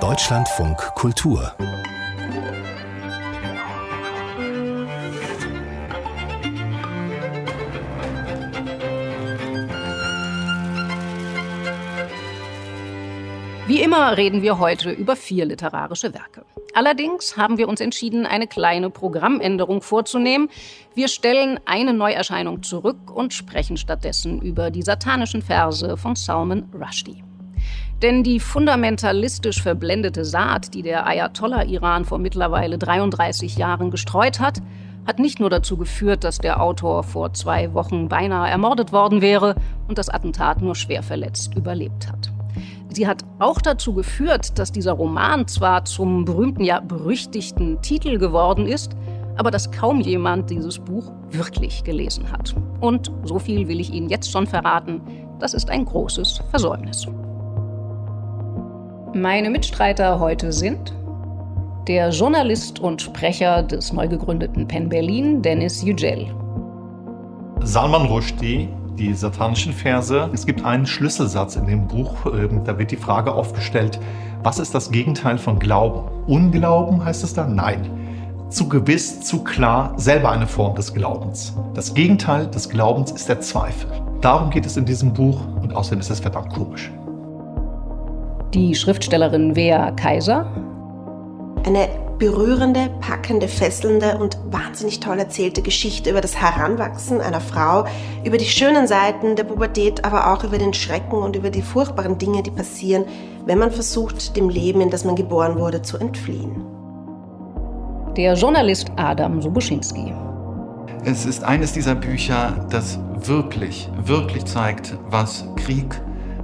Deutschlandfunk Kultur Wie immer reden wir heute über vier literarische Werke. Allerdings haben wir uns entschieden, eine kleine Programmänderung vorzunehmen. Wir stellen eine Neuerscheinung zurück und sprechen stattdessen über die satanischen Verse von Salman Rushdie. Denn die fundamentalistisch verblendete Saat, die der Ayatollah Iran vor mittlerweile 33 Jahren gestreut hat, hat nicht nur dazu geführt, dass der Autor vor zwei Wochen beinahe ermordet worden wäre und das Attentat nur schwer verletzt überlebt hat. Sie hat auch dazu geführt, dass dieser Roman zwar zum berühmten, ja berüchtigten Titel geworden ist, aber dass kaum jemand dieses Buch wirklich gelesen hat. Und so viel will ich Ihnen jetzt schon verraten, das ist ein großes Versäumnis. Meine Mitstreiter heute sind der Journalist und Sprecher des neu gegründeten Penn Berlin, Dennis Yücel. Salman Rushdie, die satanischen Verse. Es gibt einen Schlüsselsatz in dem Buch, ähm, da wird die Frage aufgestellt, was ist das Gegenteil von Glauben? Unglauben heißt es da? Nein. Zu gewiss, zu klar, selber eine Form des Glaubens. Das Gegenteil des Glaubens ist der Zweifel. Darum geht es in diesem Buch und außerdem ist es verdammt komisch. Die Schriftstellerin Wea Kaiser. Eine berührende, packende, fesselnde und wahnsinnig toll erzählte Geschichte über das Heranwachsen einer Frau, über die schönen Seiten der Pubertät, aber auch über den Schrecken und über die furchtbaren Dinge, die passieren, wenn man versucht, dem Leben, in das man geboren wurde, zu entfliehen. Der Journalist Adam Subuschinski. Es ist eines dieser Bücher, das wirklich, wirklich zeigt, was Krieg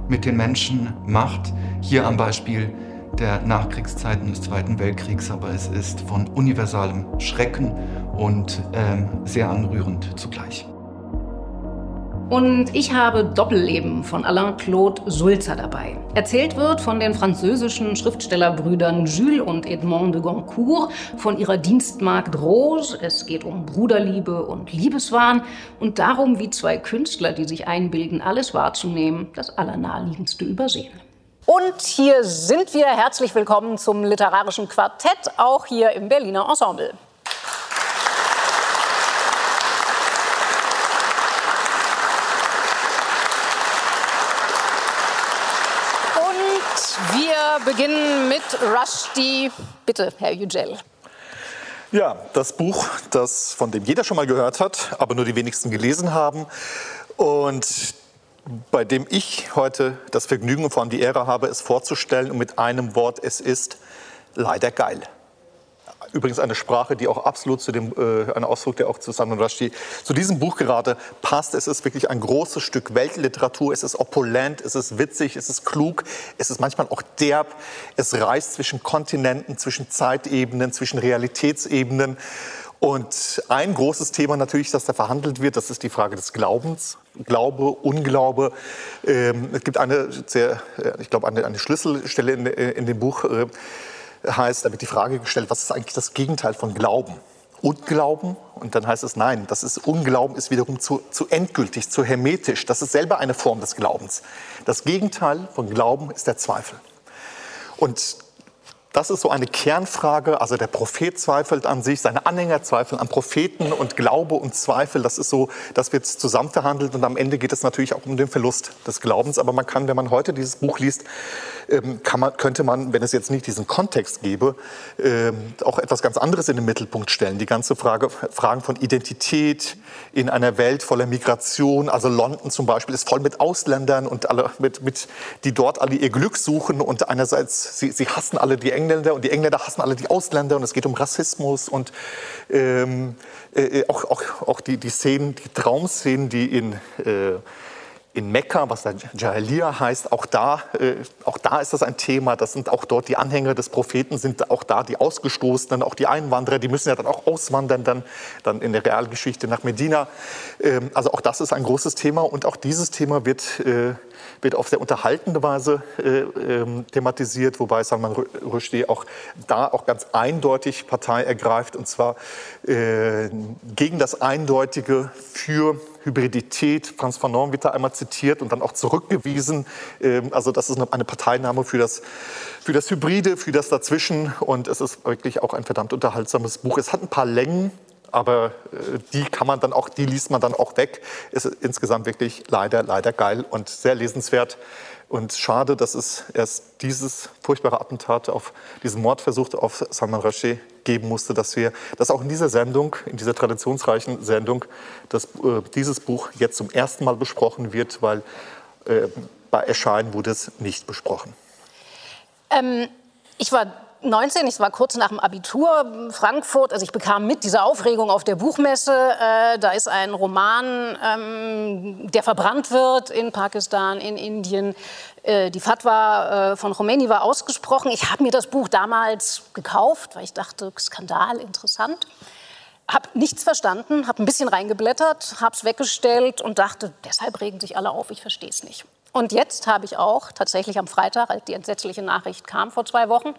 mit den Menschen macht. Hier am Beispiel der Nachkriegszeiten des Zweiten Weltkriegs, aber es ist von universalem Schrecken und ähm, sehr anrührend zugleich. Und ich habe Doppelleben von Alain-Claude Sulzer dabei. Erzählt wird von den französischen Schriftstellerbrüdern Jules und Edmond de Goncourt, von ihrer Dienstmagd Rose. Es geht um Bruderliebe und Liebeswahn und darum, wie zwei Künstler, die sich einbilden, alles wahrzunehmen, das Allernaheliegendste übersehen. Und hier sind wir. Herzlich willkommen zum literarischen Quartett, auch hier im Berliner Ensemble. Und wir beginnen mit Rushdie. Bitte, Herr Yücel. Ja, das Buch, das von dem jeder schon mal gehört hat, aber nur die wenigsten gelesen haben. Und bei dem ich heute das Vergnügen und vor allem die Ehre habe, es vorzustellen und mit einem Wort, es ist leider geil. Übrigens eine Sprache, die auch absolut zu dem, äh, ein Ausdruck, der auch zu Salman Rushdie, zu diesem Buch gerade passt. Es ist wirklich ein großes Stück Weltliteratur. Es ist opulent, es ist witzig, es ist klug, es ist manchmal auch derb. Es reist zwischen Kontinenten, zwischen Zeitebenen, zwischen Realitätsebenen. Und ein großes Thema natürlich, das da verhandelt wird, das ist die Frage des Glaubens. Glaube, Unglaube. Ähm, es gibt eine sehr, äh, ich glaube, eine, eine Schlüsselstelle in, äh, in, dem Buch, äh, heißt, da wird die Frage gestellt, was ist eigentlich das Gegenteil von Glauben? Unglauben und dann heißt es nein, das ist Unglauben ist wiederum zu, zu endgültig, zu hermetisch. Das ist selber eine Form des Glaubens. Das Gegenteil von Glauben ist der Zweifel. Und das ist so eine Kernfrage. Also der Prophet zweifelt an sich, seine Anhänger zweifeln an Propheten und Glaube und Zweifel. Das ist so, das wird zusammen verhandelt und am Ende geht es natürlich auch um den Verlust des Glaubens. Aber man kann, wenn man heute dieses Buch liest, man, könnte man, wenn es jetzt nicht diesen Kontext gäbe, ähm, auch etwas ganz anderes in den Mittelpunkt stellen. Die ganze Frage, Fragen von Identität in einer Welt voller Migration. Also London zum Beispiel ist voll mit Ausländern und alle mit, mit die dort alle ihr Glück suchen und einerseits sie, sie hassen alle die Engländer und die Engländer hassen alle die Ausländer und es geht um Rassismus und ähm, äh, auch, auch, auch die, die Szenen, die Traumszenen, die in äh, in Mekka, was da Jahiliya heißt, auch da, äh, auch da ist das ein Thema. Das sind auch dort die Anhänger des Propheten, sind auch da die Ausgestoßenen, auch die Einwanderer, die müssen ja dann auch auswandern, dann, dann in der Realgeschichte nach Medina. Ähm, also auch das ist ein großes Thema und auch dieses Thema wird äh, wird auf sehr unterhaltende Weise äh, ähm, thematisiert, wobei Salman Rushdie auch da auch ganz eindeutig Partei ergreift und zwar äh, gegen das Eindeutige für Hybridität. Franz Fanon wird da einmal zitiert und dann auch zurückgewiesen. Ähm, also das ist eine, eine Partei, Einnahme, für das, für das Hybride, für das Dazwischen. Und es ist wirklich auch ein verdammt unterhaltsames Buch. Es hat ein paar Längen, aber äh, die kann man dann auch, die liest man dann auch weg. Ist insgesamt wirklich leider, leider geil und sehr lesenswert. Und schade, dass es erst dieses furchtbare Attentat auf diesen Mordversuch auf Salman Rushdie geben musste, dass wir, dass auch in dieser Sendung, in dieser traditionsreichen Sendung, dass äh, dieses Buch jetzt zum ersten Mal besprochen wird, weil äh, bei Erscheinen wurde es nicht besprochen. Ähm, ich war 19, ich war kurz nach dem Abitur Frankfurt, also ich bekam mit diese Aufregung auf der Buchmesse. Äh, da ist ein Roman, ähm, der verbrannt wird in Pakistan, in Indien. Äh, die Fatwa äh, von Khomeini war ausgesprochen. Ich habe mir das Buch damals gekauft, weil ich dachte, Skandal, interessant. Habe nichts verstanden, habe ein bisschen reingeblättert, habe es weggestellt und dachte, deshalb regen sich alle auf, ich verstehe es nicht. Und jetzt habe ich auch tatsächlich am Freitag, als die entsetzliche Nachricht kam vor zwei Wochen,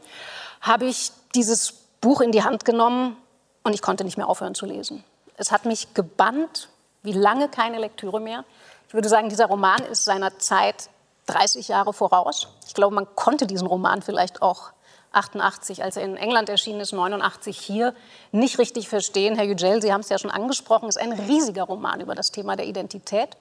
habe ich dieses Buch in die Hand genommen und ich konnte nicht mehr aufhören zu lesen. Es hat mich gebannt, wie lange keine Lektüre mehr. Ich würde sagen, dieser Roman ist seiner Zeit 30 Jahre voraus. Ich glaube, man konnte diesen Roman vielleicht auch 88, als er in England erschienen ist, 89 hier, nicht richtig verstehen. Herr Yücel, Sie haben es ja schon angesprochen, ist ein riesiger Roman über das Thema der Identität.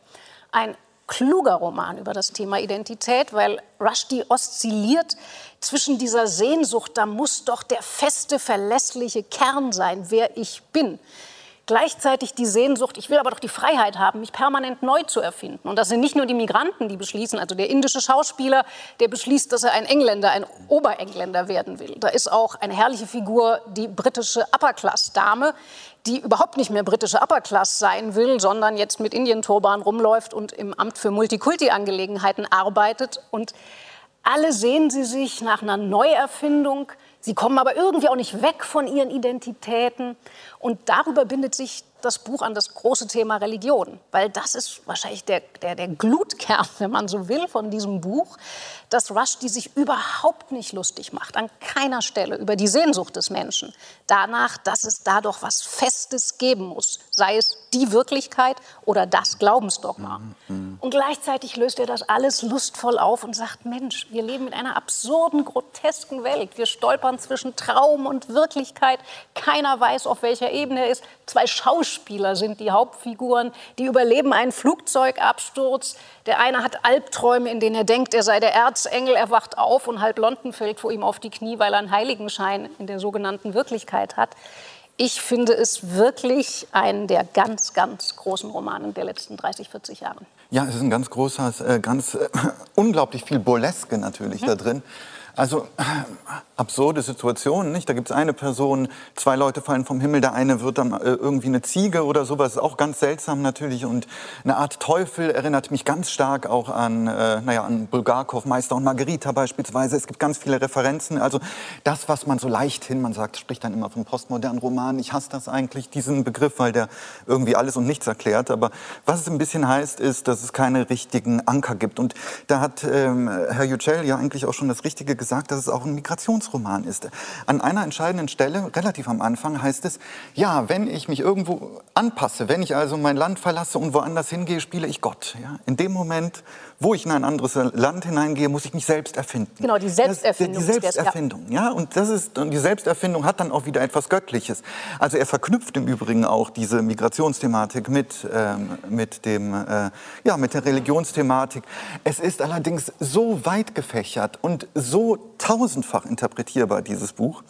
Ein kluger Roman über das Thema Identität, weil Rushdie oszilliert zwischen dieser Sehnsucht, da muss doch der feste, verlässliche Kern sein, wer ich bin. Gleichzeitig die Sehnsucht, ich will aber doch die Freiheit haben, mich permanent neu zu erfinden. Und das sind nicht nur die Migranten, die beschließen, also der indische Schauspieler, der beschließt, dass er ein Engländer, ein Oberengländer werden will. Da ist auch eine herrliche Figur, die britische Upper-Class-Dame, die überhaupt nicht mehr britische Upper-Class sein will, sondern jetzt mit Indien-Turban rumläuft und im Amt für Multikulti-Angelegenheiten arbeitet. Und alle sehen sie sich nach einer Neuerfindung. Sie kommen aber irgendwie auch nicht weg von ihren Identitäten. Und darüber bindet sich das Buch an das große Thema Religion, weil das ist wahrscheinlich der, der, der Glutkern, wenn man so will, von diesem Buch, dass Rushdie sich überhaupt nicht lustig macht, an keiner Stelle über die Sehnsucht des Menschen, danach, dass es da doch was Festes geben muss, sei es die Wirklichkeit oder das Glaubensdogma. Mhm. Und gleichzeitig löst er das alles lustvoll auf und sagt, Mensch, wir leben in einer absurden, grotesken Welt. Wir stolpern zwischen Traum und Wirklichkeit. Keiner weiß, auf welcher Ebene er ist. Zwei Schauspieler sind die Hauptfiguren, die überleben einen Flugzeugabsturz. Der eine hat Albträume, in denen er denkt, er sei der Erzengel. Er wacht auf und halb London fällt vor ihm auf die Knie, weil er einen Heiligenschein in der sogenannten Wirklichkeit hat. Ich finde es wirklich einen der ganz, ganz großen Romane der letzten 30, 40 Jahre. Ja, es ist ein ganz großer, äh, ganz äh, unglaublich viel Burleske natürlich mhm. da drin. Also absurde Situationen, nicht? Da gibt es eine Person, zwei Leute fallen vom Himmel, der eine wird dann äh, irgendwie eine Ziege oder sowas, auch ganz seltsam natürlich und eine Art Teufel erinnert mich ganz stark auch an, äh, naja, an Bulgakov, Meister und Margarita beispielsweise. Es gibt ganz viele Referenzen, also das, was man so leicht hin, man sagt, spricht dann immer vom postmodernen Roman. Ich hasse das eigentlich, diesen Begriff, weil der irgendwie alles und nichts erklärt. Aber was es ein bisschen heißt, ist, dass es keine richtigen Anker gibt. Und da hat ähm, Herr Yücel ja eigentlich auch schon das Richtige gesagt gesagt, dass es auch ein Migrationsroman ist. An einer entscheidenden Stelle, relativ am Anfang, heißt es, ja, wenn ich mich irgendwo anpasse, wenn ich also mein Land verlasse und woanders hingehe, spiele ich Gott. Ja? In dem Moment, wo ich in ein anderes Land hineingehe, muss ich mich selbst erfinden. Genau, die Selbsterfindung. Das, die Selbsterfindung, ja. Und, das ist, und die Selbsterfindung hat dann auch wieder etwas Göttliches. Also er verknüpft im Übrigen auch diese Migrationsthematik mit, ähm, mit, dem, äh, ja, mit der Religionsthematik. Es ist allerdings so weit gefächert und so tausendfach interpretierbar, dieses Buch,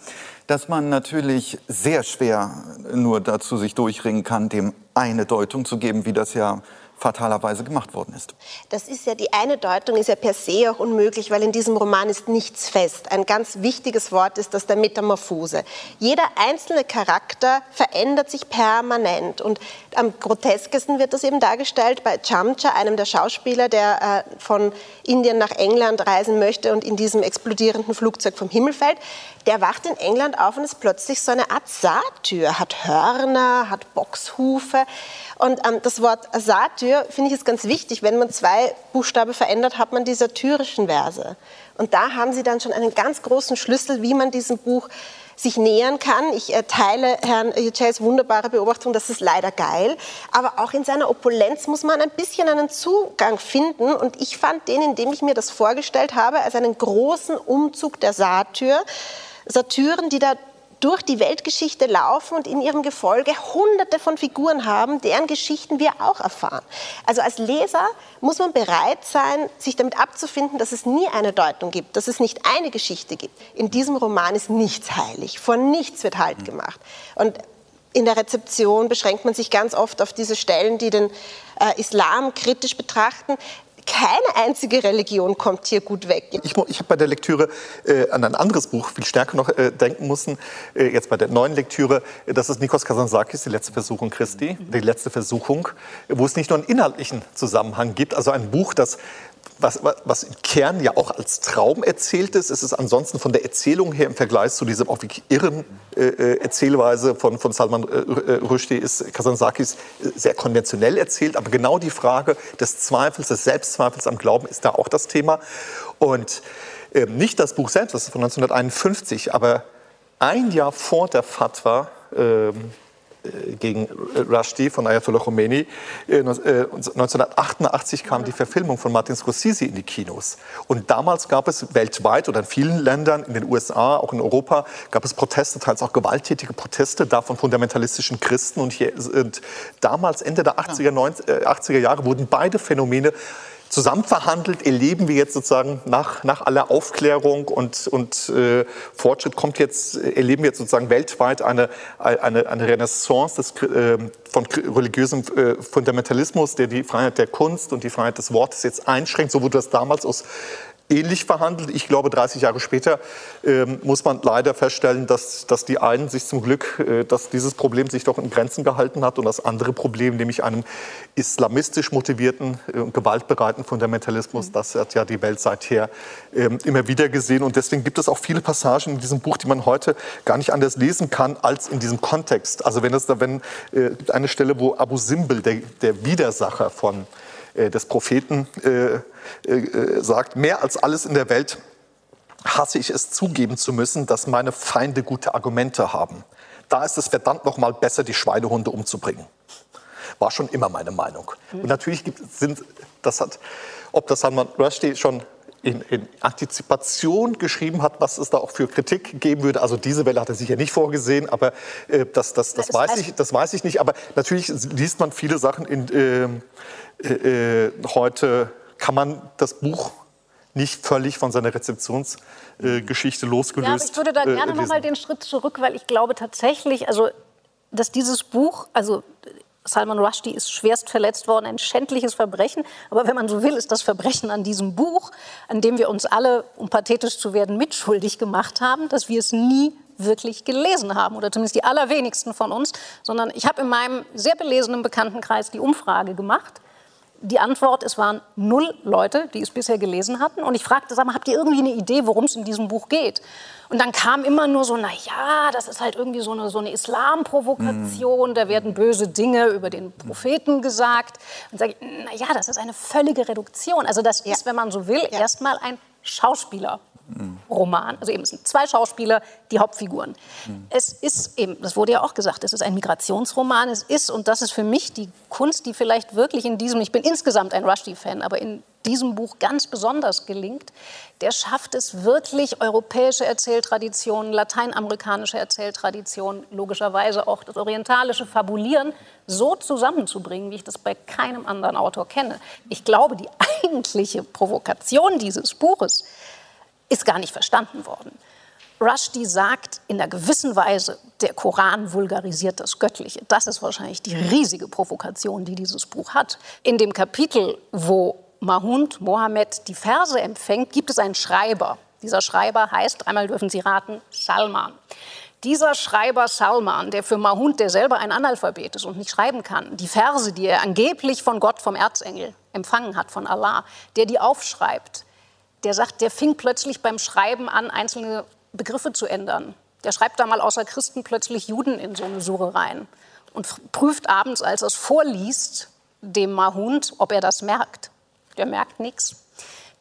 dass man natürlich sehr schwer nur dazu sich durchringen kann, dem eine Deutung zu geben, wie das ja fatalerweise gemacht worden ist. Das ist ja die eine Deutung ist ja per se auch unmöglich, weil in diesem Roman ist nichts fest. Ein ganz wichtiges Wort ist das der Metamorphose. Jeder einzelne Charakter verändert sich permanent und am groteskesten wird das eben dargestellt bei Chamcha, einem der Schauspieler, der äh, von Indien nach England reisen möchte und in diesem explodierenden Flugzeug vom Himmel fällt. Der wacht in England auf und ist plötzlich so eine Art Satyr, hat Hörner, hat Boxhufe und ähm, das Wort Satyr finde ich ist ganz wichtig. Wenn man zwei Buchstaben verändert, hat man die satyrischen Verse. Und da haben Sie dann schon einen ganz großen Schlüssel, wie man diesem Buch sich nähern kann. Ich äh, teile Herrn Yücels wunderbare Beobachtung, das ist leider geil. Aber auch in seiner Opulenz muss man ein bisschen einen Zugang finden. Und ich fand den, indem ich mir das vorgestellt habe, als einen großen Umzug der Satyr. Satyren, die da durch die Weltgeschichte laufen und in ihrem Gefolge hunderte von Figuren haben, deren Geschichten wir auch erfahren. Also als Leser muss man bereit sein, sich damit abzufinden, dass es nie eine Deutung gibt, dass es nicht eine Geschichte gibt. In diesem Roman ist nichts heilig, vor nichts wird Halt gemacht. Und in der Rezeption beschränkt man sich ganz oft auf diese Stellen, die den äh, Islam kritisch betrachten keine einzige Religion kommt hier gut weg. Ich, ich habe bei der Lektüre äh, an ein anderes Buch viel stärker noch äh, denken müssen. Äh, jetzt bei der neuen Lektüre, äh, das ist Nikos Kazantzakis, die letzte Versuchung Christi, die letzte Versuchung, wo es nicht nur einen inhaltlichen Zusammenhang gibt, also ein Buch, das was, was im Kern ja auch als Traum erzählt ist. Es ist ansonsten von der Erzählung her im Vergleich zu dieser auch wirklich irren äh, äh Erzählweise von, von Salman äh, äh, Rushdie ist Kazansakis sehr konventionell erzählt. Aber genau die Frage des Zweifels, des Selbstzweifels am Glauben ist da auch das Thema. Und äh, nicht das Buch selbst, das ist von 1951, aber ein Jahr vor der Fatwa, ähm, äh, gegen Rushdie von Ayatollah Khomeini. 1988 äh, kam die Verfilmung von Martin Scorsese in die Kinos. Und damals gab es weltweit oder in vielen Ländern, in den USA, auch in Europa, gab es Proteste, teils auch gewalttätige Proteste, da von fundamentalistischen Christen. Und hier sind damals, Ende der 80er, 90, 80er Jahre, wurden beide Phänomene zusammen verhandelt, erleben wir jetzt sozusagen nach, nach aller Aufklärung und, und äh, Fortschritt kommt jetzt, erleben wir jetzt sozusagen weltweit eine, eine, eine Renaissance des, äh, von religiösem äh, Fundamentalismus, der die Freiheit der Kunst und die Freiheit des Wortes jetzt einschränkt, so wurde das damals aus ähnlich verhandelt. Ich glaube, 30 Jahre später äh, muss man leider feststellen, dass, dass die einen sich zum Glück, äh, dass dieses Problem sich doch in Grenzen gehalten hat und das andere Problem, nämlich einem islamistisch motivierten und äh, gewaltbereiten Fundamentalismus, mhm. das hat ja die Welt seither äh, immer wieder gesehen. Und deswegen gibt es auch viele Passagen in diesem Buch, die man heute gar nicht anders lesen kann als in diesem Kontext. Also wenn es da, wenn äh, eine Stelle, wo Abu Simbel, der, der Widersacher von äh, des Propheten äh, äh, sagt, mehr als alles in der Welt hasse ich es zugeben zu müssen, dass meine Feinde gute Argumente haben. Da ist es verdammt noch mal besser, die Schweinehunde umzubringen. War schon immer meine Meinung. Und natürlich gibt, sind, das hat, ob das Salman Rushdie schon in, in, Antizipation geschrieben hat, was es da auch für Kritik geben würde. Also diese Welle hat er sicher nicht vorgesehen, aber äh, das, das, das, weiß ich, das weiß ich nicht. Aber natürlich liest man viele Sachen in, äh, äh, äh, heute kann man das Buch nicht völlig von seiner Rezeptionsgeschichte äh, losgelöst. Ja, aber ich würde da gerne äh, noch mal den Schritt zurück, weil ich glaube tatsächlich, also dass dieses Buch, also Salman Rushdie ist schwerst verletzt worden, ein schändliches Verbrechen. Aber wenn man so will, ist das Verbrechen an diesem Buch, an dem wir uns alle, um pathetisch zu werden, mitschuldig gemacht haben, dass wir es nie wirklich gelesen haben. Oder zumindest die allerwenigsten von uns, sondern ich habe in meinem sehr belesenen Bekanntenkreis die Umfrage gemacht die Antwort, es waren null Leute, die es bisher gelesen hatten. Und ich fragte, sag mal, habt ihr irgendwie eine Idee, worum es in diesem Buch geht? Und dann kam immer nur so, na ja, das ist halt irgendwie so eine, so eine Islamprovokation, mm. da werden böse Dinge über den Propheten gesagt. Und sage ich, na ja, das ist eine völlige Reduktion. Also das ja. ist, wenn man so will, ja. erstmal ein Schauspieler Roman. Also eben sind zwei Schauspieler, die Hauptfiguren. Mhm. Es ist eben, das wurde ja auch gesagt, es ist ein Migrationsroman. Es ist, und das ist für mich die Kunst, die vielleicht wirklich in diesem, ich bin insgesamt ein Rushdie-Fan, aber in diesem Buch ganz besonders gelingt, der schafft es wirklich, europäische Erzähltraditionen, lateinamerikanische Erzähltraditionen, logischerweise auch das orientalische Fabulieren so zusammenzubringen, wie ich das bei keinem anderen Autor kenne. Ich glaube, die eigentliche Provokation dieses Buches ist gar nicht verstanden worden. Rushdie sagt in einer gewissen Weise, der Koran vulgarisiert das Göttliche. Das ist wahrscheinlich die riesige Provokation, die dieses Buch hat. In dem Kapitel, wo Mahund, Mohammed, die Verse empfängt, gibt es einen Schreiber. Dieser Schreiber heißt, dreimal dürfen Sie raten, Salman. Dieser Schreiber Salman, der für Mahund, der selber ein Analphabet ist und nicht schreiben kann, die Verse, die er angeblich von Gott, vom Erzengel empfangen hat, von Allah, der die aufschreibt, der sagt, der fing plötzlich beim Schreiben an, einzelne Begriffe zu ändern. Der schreibt da mal außer Christen plötzlich Juden in so eine Sure rein und prüft abends, als er es vorliest, dem Mahund, ob er das merkt. Der merkt nichts.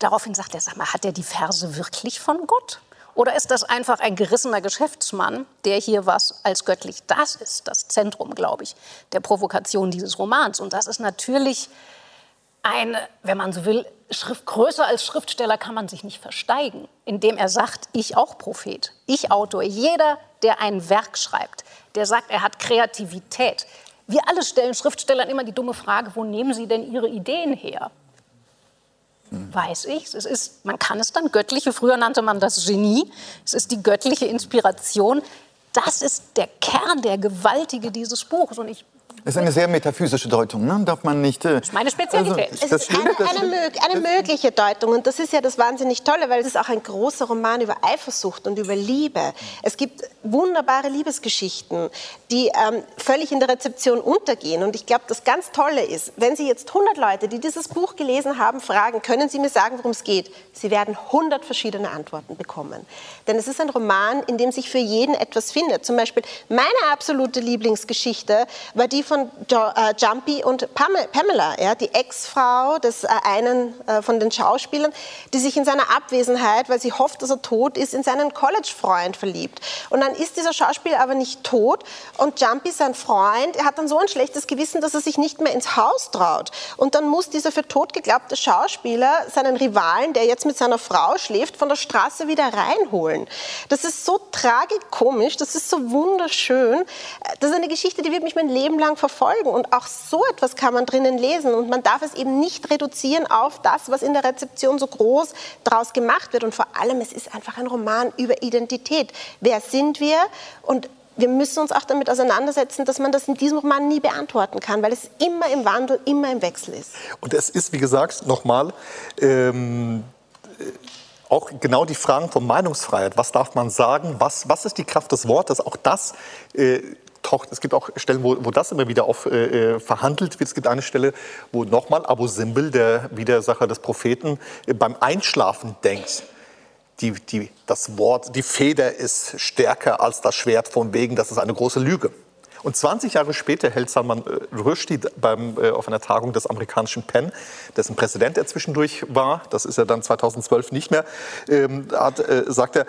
Daraufhin sagt er, sag mal, hat er die Verse wirklich von Gott? Oder ist das einfach ein gerissener Geschäftsmann, der hier was als göttlich, das ist das Zentrum, glaube ich, der Provokation dieses Romans. Und das ist natürlich eine, wenn man so will, Schrift, größer als Schriftsteller kann man sich nicht versteigen, indem er sagt, ich auch Prophet, ich Autor. Jeder, der ein Werk schreibt, der sagt, er hat Kreativität. Wir alle stellen Schriftstellern immer die dumme Frage, wo nehmen sie denn ihre Ideen her? Weiß ich. Es ist, man kann es dann göttliche, früher nannte man das Genie. Es ist die göttliche Inspiration. Das ist der Kern, der Gewaltige dieses Buches. Und ich das ist eine sehr metaphysische Deutung, ne? darf man nicht. Äh, das ist meine Spezialität. Also, es ist eine, eine, eine, mögliche Deutung und das ist ja das wahnsinnig Tolle, weil es ist auch ein großer Roman über Eifersucht und über Liebe. Es gibt wunderbare Liebesgeschichten, die ähm, völlig in der Rezeption untergehen und ich glaube, das ganz Tolle ist, wenn Sie jetzt 100 Leute, die dieses Buch gelesen haben, fragen, können Sie mir sagen, worum es geht? Sie werden 100 verschiedene Antworten bekommen. Denn es ist ein Roman, in dem sich für jeden etwas findet. Zum Beispiel meine absolute Lieblingsgeschichte war die von äh, Jumpy und Pamela, ja, die Ex-Frau des äh, einen äh, von den Schauspielern, die sich in seiner Abwesenheit, weil sie hofft, dass er tot ist, in seinen College-Freund verliebt. Und dann ist dieser Schauspieler aber nicht tot und Jumpy, sein Freund, er hat dann so ein schlechtes Gewissen, dass er sich nicht mehr ins Haus traut. Und dann muss dieser für tot geglaubte Schauspieler seinen Rivalen, der jetzt mit seiner Frau schläft, von der Straße wieder reinholen. Das ist so tragikomisch, das ist so wunderschön. Das ist eine Geschichte, die wird mich mein Leben lang verfolgen. Und auch so etwas kann man drinnen lesen. Und man darf es eben nicht reduzieren auf das, was in der Rezeption so groß daraus gemacht wird. Und vor allem, es ist einfach ein Roman über Identität. Wer sind wir? Und wir müssen uns auch damit auseinandersetzen, dass man das in diesem Roman nie beantworten kann, weil es immer im Wandel, immer im Wechsel ist. Und es ist, wie gesagt, nochmal, ähm, auch genau die Fragen von Meinungsfreiheit. Was darf man sagen? Was, was ist die Kraft des Wortes? Auch das äh, taucht, es gibt auch Stellen, wo, wo das immer wieder auf, äh, äh, verhandelt wird. Es gibt eine Stelle, wo nochmal Abu Simbel, der Widersacher des Propheten, äh, beim Einschlafen denkt. Die, die, das Wort, die Feder ist stärker als das Schwert von wegen, das ist eine große Lüge. Und 20 Jahre später hält Salman äh, Rushdie beim, äh, auf einer Tagung des amerikanischen PEN, dessen Präsident er zwischendurch war, das ist er dann 2012 nicht mehr, ähm, hat, äh, sagt er,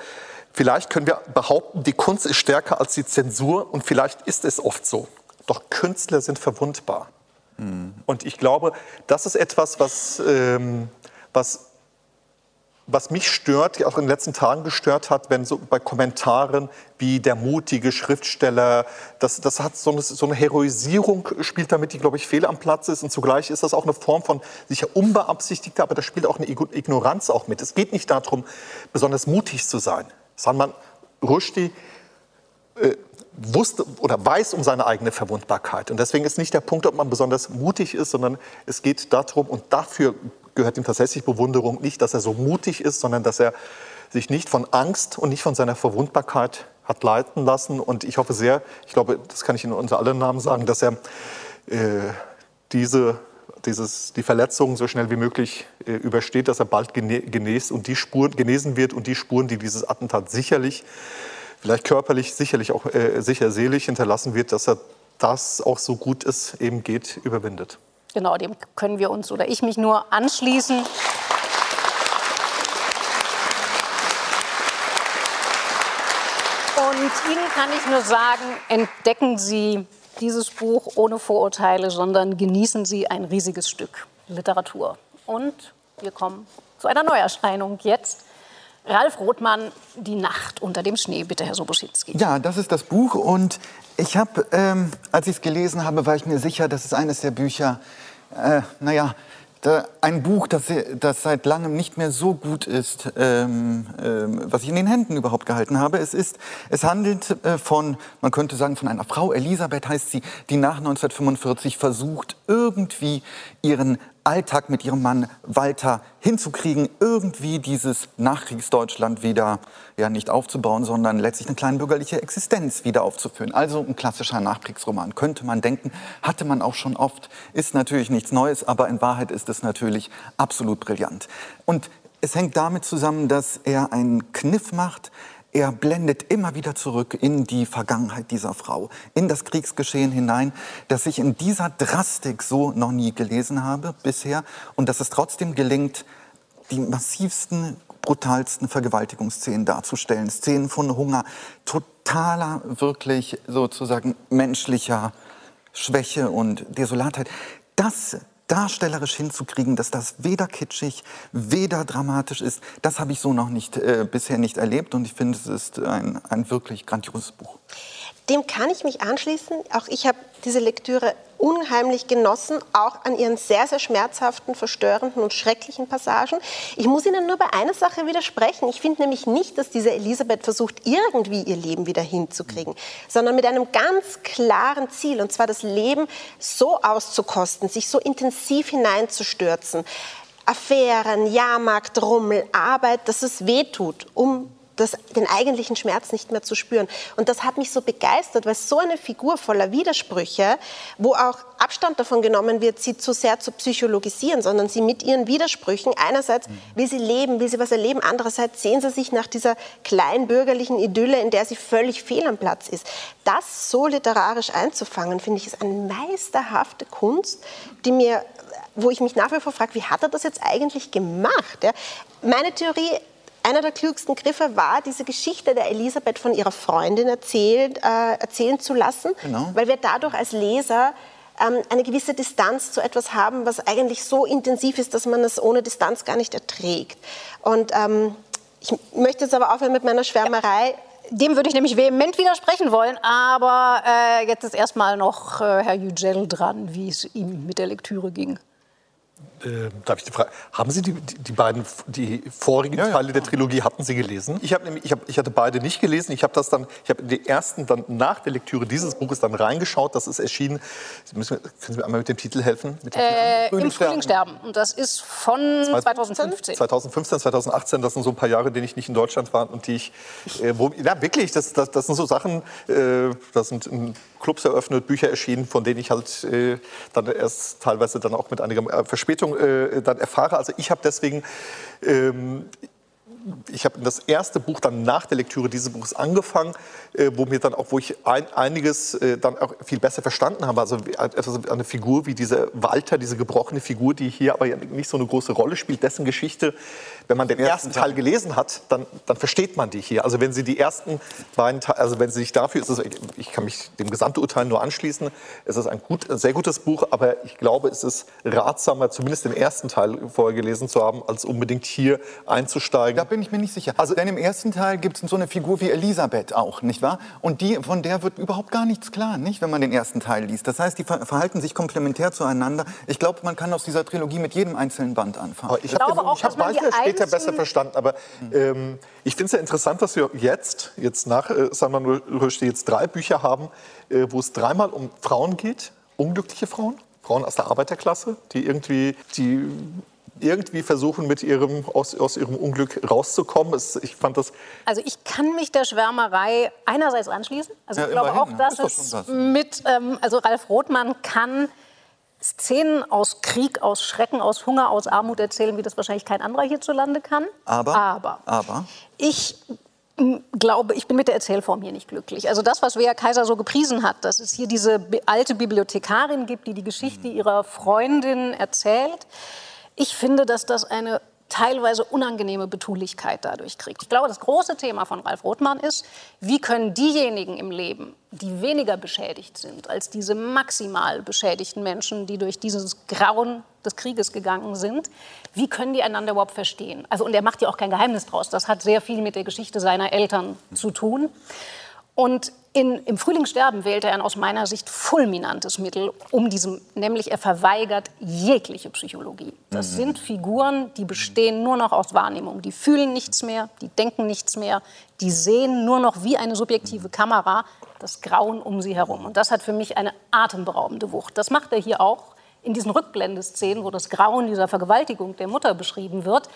Vielleicht können wir behaupten, die Kunst ist stärker als die Zensur und vielleicht ist es oft so. Doch Künstler sind verwundbar. Mhm. Und ich glaube, das ist etwas, was, ähm, was, was mich stört, auch in den letzten Tagen gestört hat, wenn so bei Kommentaren wie der mutige Schriftsteller, das, das hat so eine, so eine Heroisierung, spielt damit, die, glaube ich, fehl am Platz ist. Und zugleich ist das auch eine Form von sicher unbeabsichtigter, aber da spielt auch eine Ignoranz auch mit. Es geht nicht darum, besonders mutig zu sein. Salman Rushdie äh, wusste oder weiß um seine eigene Verwundbarkeit. Und deswegen ist nicht der Punkt, ob man besonders mutig ist, sondern es geht darum, und dafür gehört ihm tatsächlich Bewunderung, nicht, dass er so mutig ist, sondern dass er sich nicht von Angst und nicht von seiner Verwundbarkeit hat leiten lassen. Und ich hoffe sehr, ich glaube, das kann ich in unter allen Namen sagen, dass er äh, diese dieses, die Verletzung so schnell wie möglich äh, übersteht, dass er bald genäst und die Spuren, genesen wird und die Spuren, die dieses Attentat sicherlich, vielleicht körperlich, sicherlich auch äh, sicher seelisch hinterlassen wird, dass er das auch so gut es eben geht, überwindet. Genau, dem können wir uns oder ich mich nur anschließen. Und Ihnen kann ich nur sagen, entdecken Sie dieses Buch ohne Vorurteile, sondern genießen Sie ein riesiges Stück Literatur. Und wir kommen zu einer Neuerscheinung jetzt. Ralf Rothmann, Die Nacht unter dem Schnee. Bitte, Herr Soboschitzky. Ja, das ist das Buch. Und ich habe, ähm, als ich es gelesen habe, war ich mir sicher, das ist eines der Bücher, äh, naja, ein Buch, das, das, seit langem nicht mehr so gut ist, ähm, ähm, was ich in den Händen überhaupt gehalten habe. Es, ist, es handelt äh, von, man könnte sagen, von einer Frau, Elisabeth heißt sie, die nach 1945 versucht, irgendwie ihren Alltag mit ihrem Mann Walter hinzukriegen, irgendwie dieses Nachkriegsdeutschland wieder ja nicht aufzubauen, sondern letztlich eine kleine bürgerliche Existenz wieder aufzuführen. Also ein klassischer Nachkriegsroman, könnte man denken, hatte man auch schon oft, ist natürlich nichts Neues, aber in Wahrheit ist es natürlich absolut brillant. Und es hängt damit zusammen, dass er einen Kniff macht, er blendet immer wieder zurück in die Vergangenheit dieser Frau, in das Kriegsgeschehen hinein, das ich in dieser Drastik so noch nie gelesen habe bisher und dass es trotzdem gelingt, die massivsten brutalsten Vergewaltigungsszenen darzustellen. Szenen von Hunger, totaler, wirklich sozusagen menschlicher Schwäche und Desolatheit. Das darstellerisch hinzukriegen, dass das weder kitschig, weder dramatisch ist, das habe ich so noch nicht, äh, bisher nicht erlebt und ich finde, es ist ein, ein wirklich grandioses Buch. Dem kann ich mich anschließen. Auch ich habe diese Lektüre unheimlich genossen, auch an ihren sehr, sehr schmerzhaften, verstörenden und schrecklichen Passagen. Ich muss Ihnen nur bei einer Sache widersprechen. Ich finde nämlich nicht, dass diese Elisabeth versucht, irgendwie ihr Leben wieder hinzukriegen, sondern mit einem ganz klaren Ziel, und zwar das Leben so auszukosten, sich so intensiv hineinzustürzen. Affären, Jahrmarkt, Rummel, Arbeit, dass es wehtut, um das, den eigentlichen Schmerz nicht mehr zu spüren. Und das hat mich so begeistert, weil so eine Figur voller Widersprüche, wo auch Abstand davon genommen wird, sie zu sehr zu psychologisieren, sondern sie mit ihren Widersprüchen, einerseits will sie leben, will sie was erleben, andererseits sehen sie sich nach dieser kleinbürgerlichen Idylle, in der sie völlig fehl am Platz ist. Das so literarisch einzufangen, finde ich, ist eine meisterhafte Kunst, die mir wo ich mich nach wie vor frage, wie hat er das jetzt eigentlich gemacht? Ja? Meine Theorie einer der klügsten Griffe war, diese Geschichte der Elisabeth von ihrer Freundin erzählt, äh, erzählen zu lassen, genau. weil wir dadurch als Leser ähm, eine gewisse Distanz zu etwas haben, was eigentlich so intensiv ist, dass man es ohne Distanz gar nicht erträgt. Und ähm, ich möchte jetzt aber aufhören mit meiner Schwärmerei. Dem würde ich nämlich vehement widersprechen wollen, aber äh, jetzt ist erstmal noch äh, Herr Yücel dran, wie es ihm mit der Lektüre ging. Äh, darf ich die Frage, haben Sie die, die beiden, die vorigen ja, Teile ja. der Trilogie, hatten Sie gelesen? Ich, hab nämlich, ich, hab, ich hatte beide nicht gelesen. Ich habe das dann, ich habe die ersten dann nach der Lektüre dieses Buches dann reingeschaut. Das ist erschienen. Sie müssen, können Sie mir einmal mit dem Titel helfen? Dem äh, Titel? Im Frühling sterben. Und das ist von 2015. 2015, 2018. Das sind so ein paar Jahre, in denen ich nicht in Deutschland war und die ich, äh, wo, ja wirklich, das, das, das sind so Sachen, äh, das sind Clubs eröffnet, Bücher erschienen, von denen ich halt äh, dann erst teilweise dann auch mit einiger äh, Verspätung äh, dann erfahre. Also ich habe deswegen ähm, ich habe das erste Buch dann nach der Lektüre dieses Buches angefangen, äh, wo mir dann auch, wo ich ein, einiges äh, dann auch viel besser verstanden habe. Also eine Figur wie diese Walter, diese gebrochene Figur, die hier aber nicht so eine große Rolle spielt, dessen Geschichte, wenn man den ersten Teil gelesen hat, dann, dann versteht man die hier. Also wenn Sie die ersten beiden, also wenn Sie sich dafür, ist es, ich kann mich dem Gesamturteil nur anschließen, es ist ein, gut, ein sehr gutes Buch, aber ich glaube, es ist ratsamer, zumindest den ersten Teil vorher gelesen zu haben, als unbedingt hier einzusteigen. Da bin ich mir nicht sicher. Also, Denn im ersten Teil gibt es so eine Figur wie Elisabeth auch, nicht wahr? Und die, von der wird überhaupt gar nichts klar, nicht, wenn man den ersten Teil liest. Das heißt, die verhalten sich komplementär zueinander. Ich glaube, man kann aus dieser Trilogie mit jedem einzelnen Band anfangen. Aber ich habe hab manchmal später besser verstanden, aber ähm, ich finde es ja interessant, dass wir jetzt, jetzt nach äh, Salman Rushdie, jetzt drei Bücher haben, äh, wo es dreimal um Frauen geht, unglückliche Frauen. Frauen aus der Arbeiterklasse, die irgendwie die irgendwie versuchen, mit ihrem, aus, aus ihrem Unglück rauszukommen. Es, ich fand das also ich kann mich der Schwärmerei einerseits anschließen. Also ja, ich glaube immerhin, auch, dass es mit, ähm, also Ralf Rothmann kann Szenen aus Krieg, aus Schrecken, aus Hunger, aus Armut erzählen, wie das wahrscheinlich kein anderer hierzulande kann. Aber, aber, aber. ich glaube, ich bin mit der Erzählform hier nicht glücklich. Also das, was Wea Kaiser so gepriesen hat, dass es hier diese alte Bibliothekarin gibt, die die Geschichte ihrer Freundin erzählt, ich finde, dass das eine teilweise unangenehme Betulichkeit dadurch kriegt. Ich glaube, das große Thema von Ralf Rothmann ist, wie können diejenigen im Leben, die weniger beschädigt sind als diese maximal beschädigten Menschen, die durch dieses Grauen des Krieges gegangen sind, wie können die einander überhaupt verstehen? Also, und er macht ja auch kein Geheimnis draus. Das hat sehr viel mit der Geschichte seiner Eltern zu tun. Und in, Im Frühling sterben wählte er ein aus meiner Sicht fulminantes Mittel, um diesem, nämlich er verweigert jegliche Psychologie. Das mhm. sind Figuren, die bestehen nur noch aus Wahrnehmung. Die fühlen nichts mehr, die denken nichts mehr, die sehen nur noch wie eine subjektive Kamera das Grauen um sie herum. Und das hat für mich eine atemberaubende Wucht. Das macht er hier auch in diesen Rückblendeszenen, wo das Grauen dieser Vergewaltigung der Mutter beschrieben wird.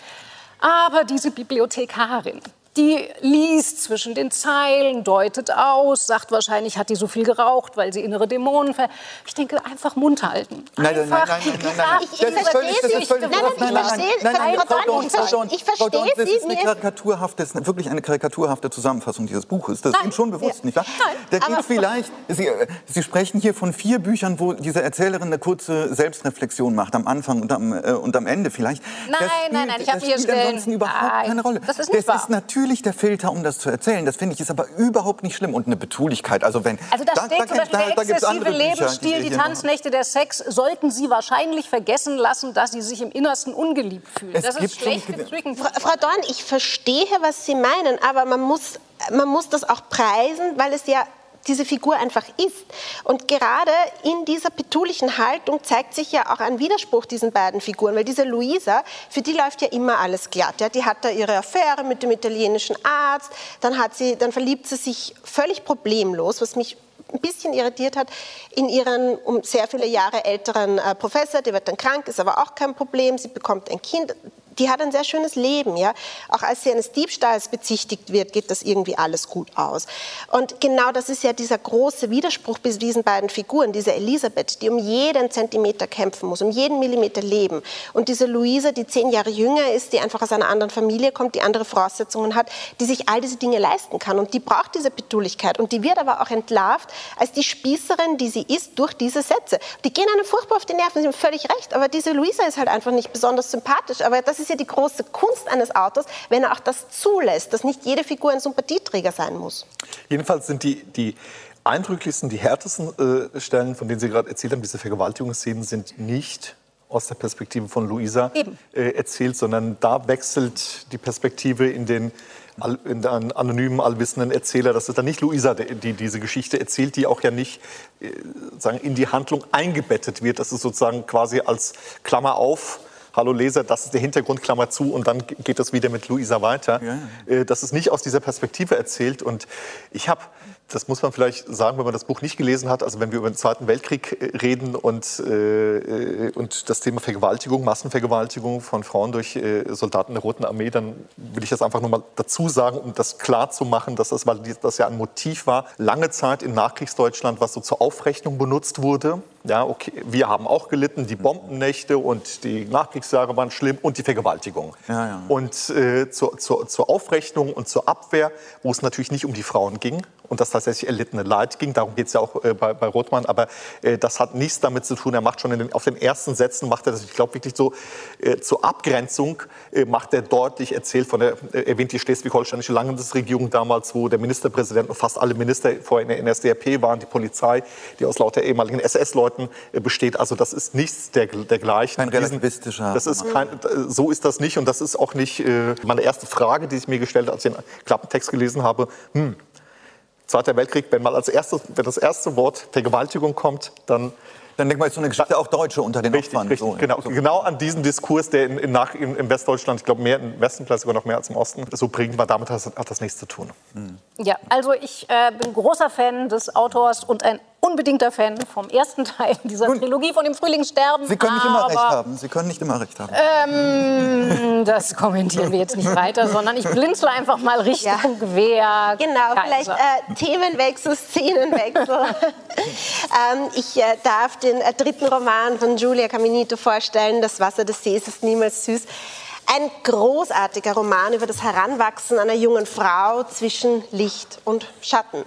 Aber diese Bibliothekarin, Die liest zwischen den Zeilen, deutet aus, sagt wahrscheinlich, hat die so viel geraucht, weil sie innere Dämonen ver... Ich denke, einfach munter halten. Nein, nein, nein, nein, nein, nein, nein. Ich- ich Das ist völlig- das ist völlig- Nein, nein, ich nein, nein, verstehe- Dorn, ich verstehe das Sie, ist eine karikaturhafte, das ist wirklich eine karikaturhafte Zusammenfassung dieses Buches. Das ist Nein. Ihnen schon bewusst, nicht wahr? Da geht vielleicht, Sie, äh, Sie sprechen hier von vier Büchern, wo diese Erzählerin eine kurze Selbstreflexion macht, am Anfang und am, äh, und am Ende vielleicht. Nein, das nein, nein, ich habe das hier spielt Stellen- ansonsten überhaupt keine Rolle. das ist nicht das wahr. ist natürlich der Filter, um das zu erzählen. Das finde ich ist aber überhaupt nicht schlimm. Und eine Betulichkeit, also wenn... Also da, steht zum kenn- Beispiel der da gibt's exzessive Bücher, Lebensstil, wir die noch- Tanznächte, der Sex, sollten Sie wahrscheinlich vergessen lassen, dass Sie sich im Innersten ungeliebt fühlen. Es das gibt ist schlecht. Frau, Frau Dorn, ich verstehe, was Sie meinen, aber man muss, man muss das auch preisen, weil es ja diese Figur einfach ist. Und gerade in dieser betulichen Haltung zeigt sich ja auch ein Widerspruch diesen beiden Figuren, weil diese Luisa, für die läuft ja immer alles glatt. Ja? Die hat da ihre Affäre mit dem italienischen Arzt, dann, hat sie, dann verliebt sie sich völlig problemlos, was mich ein bisschen irritiert hat, in ihren um sehr viele Jahre älteren äh, Professor, der wird dann krank, ist aber auch kein Problem, sie bekommt ein Kind. Die hat ein sehr schönes Leben, ja. Auch als sie eines Diebstahls bezichtigt wird, geht das irgendwie alles gut aus. Und genau das ist ja dieser große Widerspruch bei diesen beiden Figuren, diese Elisabeth, die um jeden Zentimeter kämpfen muss, um jeden Millimeter leben. Und diese Luise, die zehn Jahre jünger ist, die einfach aus einer anderen Familie kommt, die andere Voraussetzungen hat, die sich all diese Dinge leisten kann. Und die braucht diese Betulichkeit. Und die wird aber auch entlarvt als die Spießerin, die sie ist, durch diese Sätze. Die gehen einem furchtbar auf die Nerven, Sie haben völlig recht. Aber diese Luisa ist halt einfach nicht besonders sympathisch. Aber das ist ja die große Kunst eines Autors, wenn er auch das zulässt, dass nicht jede Figur ein Sympathieträger sein muss. Jedenfalls sind die, die eindrücklichsten, die härtesten äh, Stellen, von denen Sie gerade erzählt haben, diese Vergewaltigungsszenen, sind nicht aus der Perspektive von Luisa äh, erzählt, sondern da wechselt die Perspektive in den, in den anonymen, allwissenden Erzähler. Das ist dann nicht Luisa, die, die diese Geschichte erzählt, die auch ja nicht äh, sagen, in die Handlung eingebettet wird. Das ist sozusagen quasi als Klammer auf. Hallo Leser, das ist der Hintergrund, Klammer zu, und dann geht das wieder mit Luisa weiter. Äh, Das ist nicht aus dieser Perspektive erzählt. Und ich habe, das muss man vielleicht sagen, wenn man das Buch nicht gelesen hat, also wenn wir über den Zweiten Weltkrieg äh, reden und, äh, äh, und das Thema Vergewaltigung, Massenvergewaltigung von Frauen durch äh, Soldaten der Roten Armee, dann will ich das einfach nochmal dazu sagen, um das klar zu machen, dass das, weil das ja ein Motiv war, lange Zeit in Nachkriegsdeutschland, was so zur Aufrechnung benutzt wurde. Ja, okay, wir haben auch gelitten, die Bombennächte und die Nachkriegsjahre waren schlimm und die Vergewaltigung. Ja, ja. Und äh, zur, zur, zur Aufrechnung und zur Abwehr, wo es natürlich nicht um die Frauen ging und das tatsächlich erlittene Leid ging, darum geht es ja auch äh, bei, bei Rothmann, aber äh, das hat nichts damit zu tun, er macht schon den, auf den ersten Sätzen, macht er das, ich glaube wirklich so, äh, zur Abgrenzung äh, macht er deutlich, erzählt von der, äh, erwähnt die schleswig-holsteinische Landesregierung damals, wo der Ministerpräsident und fast alle Minister vorher in der NSDAP waren, die Polizei, die aus lauter ehemaligen SS-Leuten äh, besteht, also das ist nichts der, dergleichen. Kein relativistischer Das ist kein, so ist das nicht und das ist auch nicht äh, meine erste Frage, die ich mir gestellt habe, als ich den Klappentext gelesen habe. Hm, Zweiter Weltkrieg, wenn mal als erstes, wenn das erste Wort Vergewaltigung kommt, dann Dann denkt man, ist so eine Geschichte auch Deutsche unter den richtig, Opfern. richtig, so, genau, so. genau an diesen Diskurs, der in, in, nach, in, in Westdeutschland, ich glaube mehr im Westen, vielleicht sogar noch mehr als im Osten, so prägend war, damit hat, hat das nichts zu tun. Ja, also ich äh, bin großer Fan des Autors und ein unbedingter Fan vom ersten Teil dieser Nun, Trilogie von dem Frühlingssterben. Sie können nicht immer recht haben. Sie können nicht immer recht haben. Ähm, das kommentieren wir jetzt nicht weiter, sondern ich blinzle einfach mal Richtung Ja. Wehr. Genau, Kaiser. vielleicht äh, Themenwechsel, Szenenwechsel. ähm, ich äh, darf den äh, dritten Roman von Giulia Caminito vorstellen, Das Wasser des Sees ist niemals süß. Ein großartiger Roman über das Heranwachsen einer jungen Frau zwischen Licht und Schatten.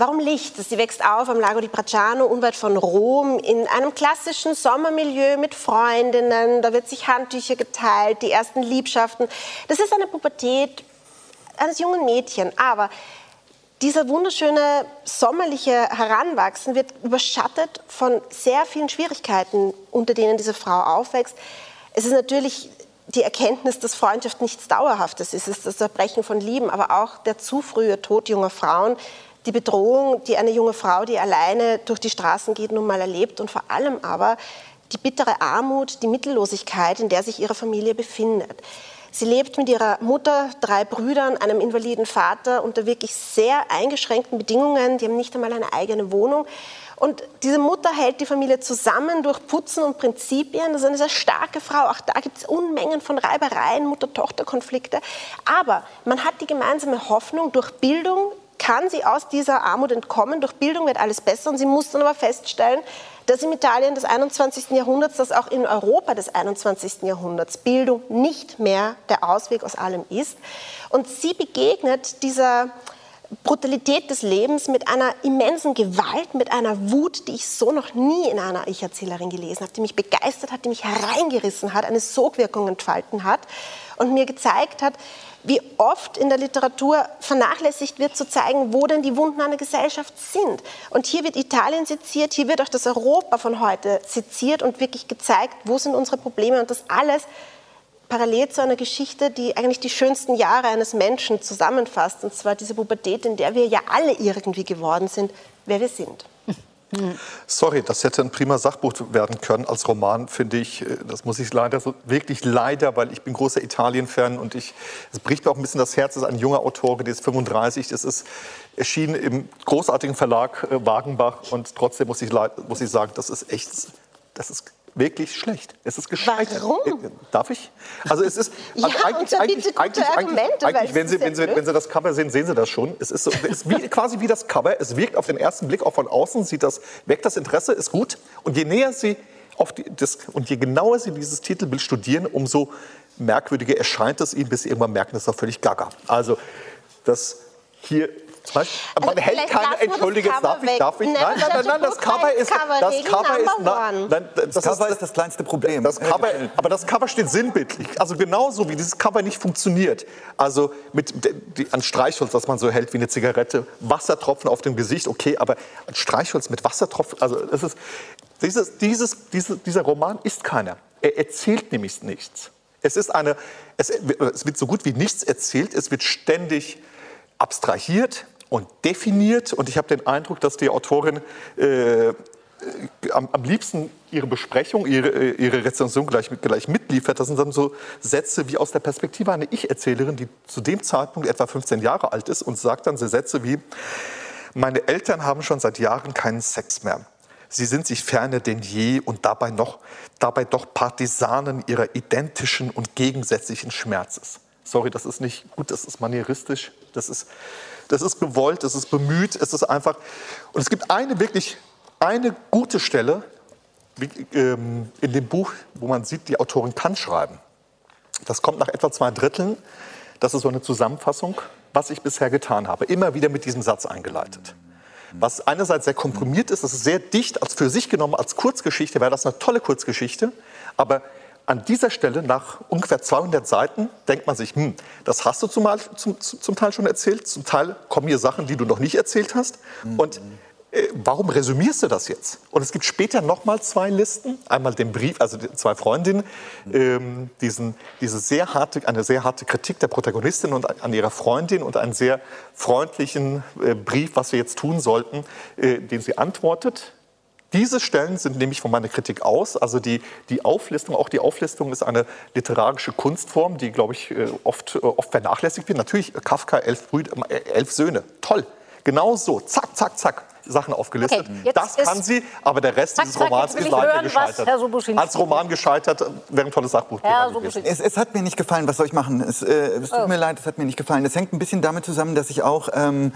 Warum Licht? Sie wächst auf am Lago di Bracciano, unweit von Rom, in einem klassischen Sommermilieu mit Freundinnen. Da wird sich Handtücher geteilt, die ersten Liebschaften. Das ist eine Pubertät eines jungen Mädchen. Aber dieser wunderschöne sommerliche Heranwachsen wird überschattet von sehr vielen Schwierigkeiten, unter denen diese Frau aufwächst. Es ist natürlich die Erkenntnis, dass Freundschaft nichts Dauerhaftes ist. Es ist das Zerbrechen von Lieben, aber auch der zu frühe Tod junger Frauen, die Bedrohung, die eine junge Frau, die alleine durch die Straßen geht, nun mal erlebt und vor allem aber die bittere Armut, die Mittellosigkeit, in der sich ihre Familie befindet. Sie lebt mit ihrer Mutter, drei Brüdern, einem invaliden Vater unter wirklich sehr eingeschränkten Bedingungen. Die haben nicht einmal eine eigene Wohnung. Und diese Mutter hält die Familie zusammen durch Putzen und Prinzipien. Das ist eine sehr starke Frau. Auch da gibt es Unmengen von Reibereien, Mutter-Tochter-Konflikte. Aber man hat die gemeinsame Hoffnung, durch Bildung kann sie aus dieser Armut entkommen. Durch Bildung wird alles besser. Und sie muss dann aber feststellen, dass im Italien des 21. Jahrhunderts, dass auch in Europa des 21. Jahrhunderts Bildung nicht mehr der Ausweg aus allem ist. Und sie begegnet dieser Brutalität des Lebens mit einer immensen Gewalt, mit einer Wut, die ich so noch nie in einer Ich-Erzählerin gelesen habe, die mich begeistert hat, die mich hereingerissen hat, eine Sogwirkung entfalten hat und mir gezeigt hat, wie oft in der Literatur vernachlässigt wird, zu zeigen, wo denn die Wunden einer Gesellschaft sind. Und hier wird Italien seziert, hier wird auch das Europa von heute seziert und wirklich gezeigt, wo sind unsere Probleme und das alles parallel zu einer Geschichte, die eigentlich die schönsten Jahre eines Menschen zusammenfasst, und zwar diese Pubertät, in der wir ja alle irgendwie geworden sind, wer wir sind. Sorry, das hätte ein prima Sachbuch werden können. Als Roman finde ich, äh, das muss ich leider, so, wirklich leider, weil ich bin großer Italien-Fan und ich, es bricht mir auch ein bisschen das Herz. Das ist ein junger Autor, der ist 35, das ist erschienen im großartigen Verlag äh, Wagenbach und trotzdem muss ich, muss ich sagen, das ist echt, das ist wirklich schlecht. Es ist gescheitert. Warum? Äh, darf ich? Also es ist ja, also eigentlich, eigentlich, eigentlich, eigentlich, eigentlich wenn, Sie, wenn, Sie, wenn Sie das Cover sehen, sehen Sie das schon. Es ist, so, es ist wie, quasi wie das Cover. Es wirkt auf den ersten Blick auch von außen, sieht das, weckt das Interesse, ist gut. Und je näher Sie auf die, das, und je genauer Sie dieses Titelbild studieren, umso merkwürdiger erscheint es Ihnen, bis Sie irgendwann merken, das ist doch völlig gaga. Also das hier man also hält keine, entschuldige, darf ich, darf ich? Nein, nein, nein, nein, das Cover ist, das Cover ist, nein, das, das Cover ist das kleinste Problem. Das Cover, aber das Cover steht sinnbildlich. Also genauso wie dieses Cover nicht funktioniert. Also mit an Streichholz, das man so hält wie eine Zigarette, Wassertropfen auf dem Gesicht, okay, aber ein Streichholz mit Wassertropfen, also es ist, dieses, dieses, diese, dieser Roman ist keiner. Er erzählt nämlich nichts. Es ist eine, es, es wird so gut wie nichts erzählt, es wird ständig abstrahiert, und definiert. Und ich habe den Eindruck, dass die Autorin äh, am, am, liebsten ihre Besprechung, ihre, äh, ihre Rezension gleich, gleich mitliefert. Das sind dann so Sätze wie aus der Perspektive einer Ich-Erzählerin, die zu dem Zeitpunkt etwa 15 Jahre alt ist und sagt dann so Sätze wie, meine Eltern haben schon seit Jahren keinen Sex mehr. Sie sind sich ferner denn je und dabei, noch, dabei doch Partisanen ihrer identischen und gegensätzlichen Schmerzes. Sorry, das ist nicht gut, das ist manieristisch, das ist das ist gewollt, das ist bemüht, es ist einfach. Und es gibt eine wirklich, eine gute Stelle ähm, in dem Buch, wo man sieht, die Autorin kann schreiben. Das kommt nach etwa zwei Dritteln. Das ist so eine Zusammenfassung, was ich bisher getan habe. Immer wieder mit diesem Satz eingeleitet. Was einerseits sehr komprimiert ist, das ist sehr dicht, als für sich genommen, als Kurzgeschichte wäre das eine tolle Kurzgeschichte. Aber an dieser Stelle, nach ungefähr 200 Seiten, denkt man sich, hm, das hast du zum, zum, zum, Teil schon erzählt, zum Teil kommen hier Sachen, die du noch nicht erzählt hast. Mhm. Und äh, warum resümierst du das jetzt? Und es gibt später noch mal zwei Listen. Einmal den Brief, also zwei Freundinnen, ähm, diesen, diese sehr harte, eine sehr harte Kritik der Protagonistin und an ihrer Freundin und einen sehr freundlichen äh, Brief, was wir jetzt tun sollten, äh, den sie antwortet diese Stellen sind nämlich von meiner Kritik aus. Also die, die Auflistung, auch die Auflistung ist eine literarische Kunstform, die, glaube ich, äh, oft, äh, oft vernachlässigt wird. Natürlich Kafka, elf, Brüder, äh, elf Söhne, toll. Genau so, zack, zack, zack. Sachen aufgelistet. Okay, das kann sie, aber der Rest dieses Romans ist leider hören, gescheitert. Als Roman gescheitert, wäre ein tolles Sachbuch es, es, hat mir nicht gefallen, was soll ich machen? Es, äh, es tut oh. mir leid, es hat mir nicht gefallen. Es hängt ein bisschen damit zusammen, dass ich auch ähm,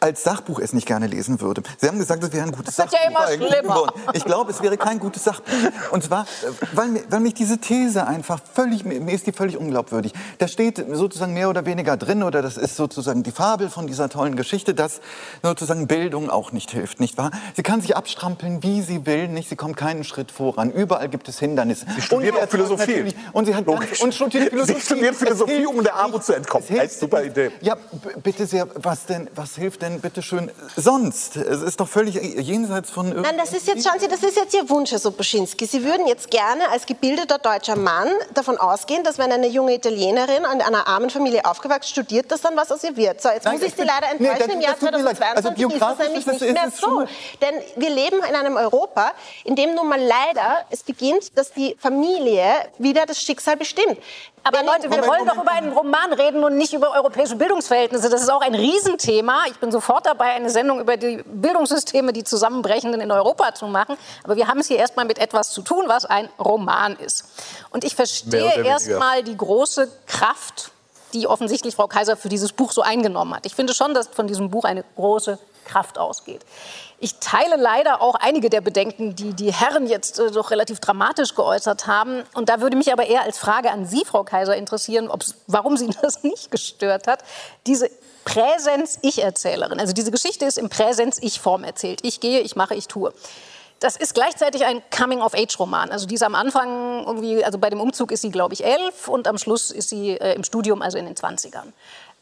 als Sachbuch es nicht gerne lesen würde. Sie haben gesagt, es wäre ein gutes das Sachbuch. Ja immer schlimmer. Ich glaube, es wäre kein gutes Sachbuch. Und zwar, weil, weil mich diese These einfach völlig, mir ist die völlig unglaubwürdig. Da steht sozusagen mehr oder weniger drin, oder das ist sozusagen die Fabel von dieser tollen Geschichte, dass sozusagen Bildung auch nicht hilft, nicht wahr? Sie kann sich abstrampeln, wie sie will, nicht? Sie kommt keinen Schritt voran. Überall gibt es Hindernisse. Sie studiert auch Philosophie. Und sie hat ganz, und studiert Philosophie. Sie studiert Philosophie, um der Armut zu entkommen. Als super Idee. Ja, bitte sehr, was denn, was hilft denn bitte schön sonst? Es ist doch völlig jenseits von Nein, das ist jetzt, schauen Sie, das ist jetzt Ihr Wunsch, Herr Soposchinski. Sie würden jetzt gerne als gebildeter deutscher Mann davon ausgehen, dass wenn eine junge Italienerin in einer armen Familie aufgewachsen studiert, dass dann was aus ihr wird. So, jetzt Nein, muss ich Sie leider enttäuschen, nee, im Jahr 2022 also ist, ist nicht mehr so. Denn wir leben in einem Europa, in dem nun mal leider es beginnt, dass die Familie wieder das Schicksal bestimmt. Aber Leute, wir Moment, wollen Moment. doch über einen Roman reden und nicht über europäische Bildungsverhältnisse. Das ist auch ein Riesenthema. Ich bin sofort dabei, eine Sendung über die Bildungssysteme, die zusammenbrechenden in Europa zu machen. Aber wir haben es hier erstmal mit etwas zu tun, was ein Roman ist. Und ich verstehe erstmal die große Kraft, die offensichtlich Frau Kaiser für dieses Buch so eingenommen hat. Ich finde schon, dass von diesem Buch eine große Kraft ausgeht. Ich teile leider auch einige der Bedenken, die die Herren jetzt äh, doch relativ dramatisch geäußert haben. Und da würde mich aber eher als Frage an Sie, Frau Kaiser, interessieren, warum Sie das nicht gestört hat. Diese Präsenz-Ich-Erzählerin, also diese Geschichte ist im Präsenz-Ich-Form erzählt. Ich gehe, ich mache, ich tue. Das ist gleichzeitig ein Coming-of-Age-Roman. Also die ist am Anfang irgendwie, also bei dem Umzug ist sie, glaube ich, elf und am Schluss ist sie äh, im Studium, also in den 20ern.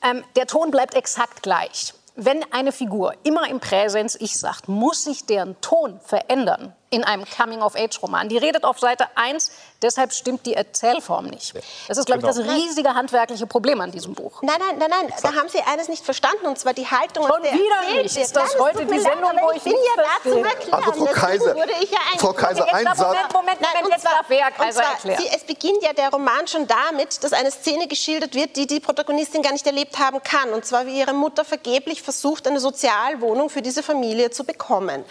Ähm, der Ton bleibt exakt gleich. Wenn eine Figur immer im Präsens Ich sagt, muss sich deren Ton verändern in einem Coming-of-Age-Roman. Die redet auf Seite 1, deshalb stimmt die Erzählform nicht. Das ist, glaube genau. ich, das riesige handwerkliche Problem an diesem Buch. Nein, nein, nein, nein, da haben Sie eines nicht verstanden, und zwar die Haltung. Schon wieder nicht. Ist das nein, heute die Sendung, leid, wo ich bin ja da zum Erklären. Also, Frau Kaiser, ja Frau Kaiser, ein Satz. Moment, Moment, Moment, nein, jetzt zwar, darf wer Kaiser erklären. Sie, es beginnt ja der Roman schon damit, dass eine Szene geschildert wird, die die Protagonistin gar nicht erlebt haben kann. Und zwar, wie ihre Mutter vergeblich versucht, eine Sozialwohnung für diese Familie zu bekommen.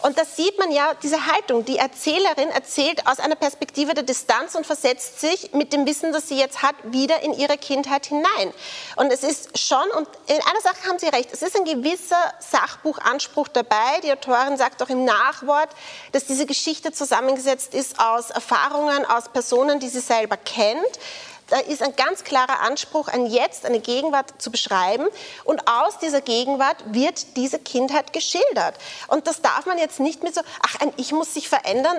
Und da sieht man ja diese Haltung. Die Erzählerin erzählt aus einer Perspektive der Distanz und versetzt sich mit dem Wissen, das sie jetzt hat, wieder in ihre Kindheit hinein. Und es ist schon, und in einer Sache haben Sie recht, es ist ein gewisser Sachbuchanspruch dabei. Die Autorin sagt auch im Nachwort, dass diese Geschichte zusammengesetzt ist aus Erfahrungen, aus Personen, die sie selber kennt da ist ein ganz klarer Anspruch, ein Jetzt, eine Gegenwart zu beschreiben. Und aus dieser Gegenwart wird diese Kindheit geschildert. Und das darf man jetzt nicht mit so, ach, ein Ich muss sich verändern,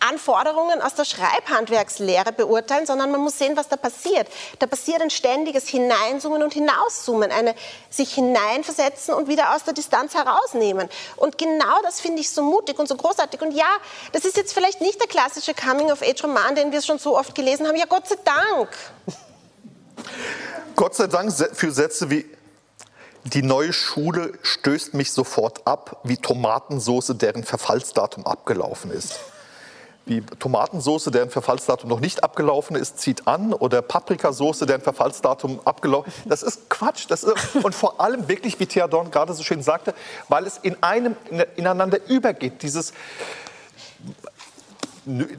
Anforderungen aus der Schreibhandwerkslehre beurteilen, sondern man muss sehen, was da passiert. Da passiert ein ständiges Hineinzoomen und Hinauszoomen, eine sich hineinversetzen und wieder aus der Distanz herausnehmen. Und genau das finde ich so mutig und so großartig. Und ja, das ist jetzt vielleicht nicht der klassische Coming-of-Age-Roman, den wir schon so oft gelesen haben. Ja, Gott sei Dank. Gott sei Dank für Sätze wie die neue Schule stößt mich sofort ab, wie Tomatensoße, deren Verfallsdatum abgelaufen ist wie Tomatensauce, deren Verfallsdatum noch nicht abgelaufen ist, zieht an oder Paprikasauce, deren Verfallsdatum abgelaufen ist. Das ist Quatsch. Das ist, und vor allem wirklich, wie Thea Dorn gerade so schön sagte, weil es in einem ineinander übergeht. Dieses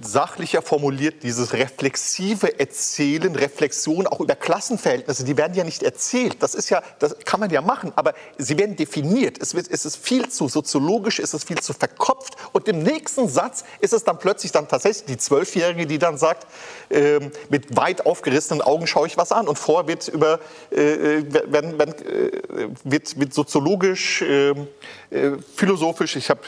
sachlicher formuliert, dieses reflexive Erzählen, Reflexion auch über Klassenverhältnisse, die werden ja nicht erzählt. Das ist ja, das kann man ja machen, aber sie werden definiert. Es, wird, es ist viel zu soziologisch, es ist viel zu verkopft. Und im nächsten Satz ist es dann plötzlich dann tatsächlich die Zwölfjährige, die dann sagt, äh, mit weit aufgerissenen Augen schaue ich was an. Und vorher wird über, äh, werden, werden, äh, wird, wird soziologisch, ähm, äh, philosophisch, ich habe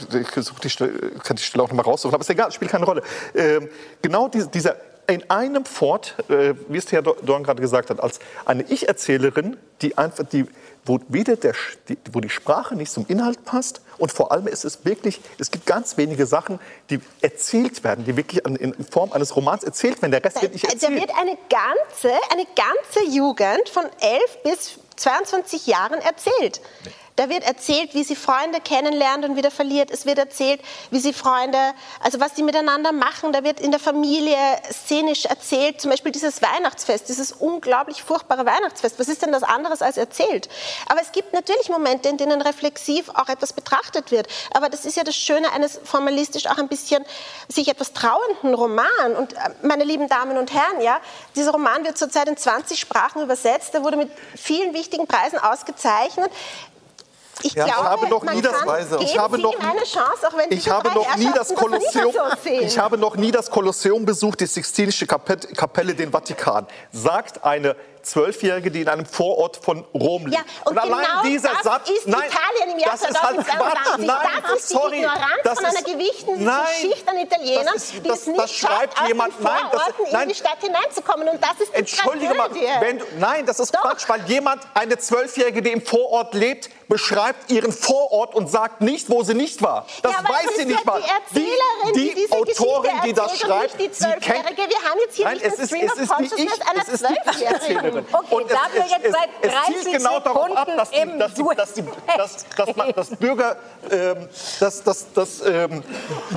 die Stelle, kann die Stelle auch noch mal raussuchen, aber ist egal, spielt keine Rolle. Ähm, genau dieser in einem Fort, äh, wie es Herr Dorn gerade gesagt hat, als eine Ich-Erzählerin, die einfach, die, wo, weder der, die, wo die Sprache nicht zum Inhalt passt und vor allem ist es wirklich, es gibt ganz wenige Sachen, die erzählt werden, die wirklich in Form eines Romans erzählt werden. Der Rest wird nicht erzählt. Da wird eine ganze, eine ganze Jugend von 11 bis 22 Jahren erzählt. Nee. Da wird erzählt, wie sie Freunde kennenlernt und wieder verliert. Es wird erzählt, wie sie Freunde, also was sie miteinander machen. Da wird in der Familie szenisch erzählt. Zum Beispiel dieses Weihnachtsfest, dieses unglaublich furchtbare Weihnachtsfest. Was ist denn das anderes als erzählt? Aber es gibt natürlich Momente, in denen reflexiv auch etwas betrachtet wird. Aber das ist ja das Schöne eines formalistisch auch ein bisschen sich etwas trauenden Roman. Und äh, meine lieben Damen und Herren, ja, dieser Roman wird zurzeit in 20 Sprachen übersetzt. Er wurde mit vielen wichtigen Preisen ausgezeichnet. Ich, ja, glaube, ich habe noch nie das, ich habe noch, Chance, ich habe noch nie das Kolosseum, ich habe noch nie das Kolosseum besucht, die Sixtinische Kapelle, den Vatikan. Sagt eine Zwölfjährige, die in einem Vorort von Rom lebt. Ja, und, und allein genau dieser das Satz, ist nein, Italien im Jahr das ist halt Quatsch. Nein, das ist sorry, die Ignoranz das von einer gewichten nein, Schicht an Italienern, das ist, die es nicht das schreibt schafft, jemand, aus den nein, das, nein, in die Stadt hineinzukommen. Und das ist die Entschuldige mal, wenn, nein, das ist Doch. Quatsch, weil jemand, eine Zwölfjährige, die im Vorort lebt, beschreibt ihren Vorort und sagt nicht, wo sie nicht war. Das ja, weiß sie nicht mal. Die Erzählerin, die, die Autorin, die das schreibt, die Zwölfjährige. Wir haben jetzt hier nein, nicht einen Stream of Consciousness einer Zwölfjährigen. Lehrerin. Okay, Und da wir jetzt seit es 30 zielt genau darauf ab, dass die, Sekunden dass die, dass die, dass, dass, man, dass Bürger, ähm, dass, dass, dass ähm,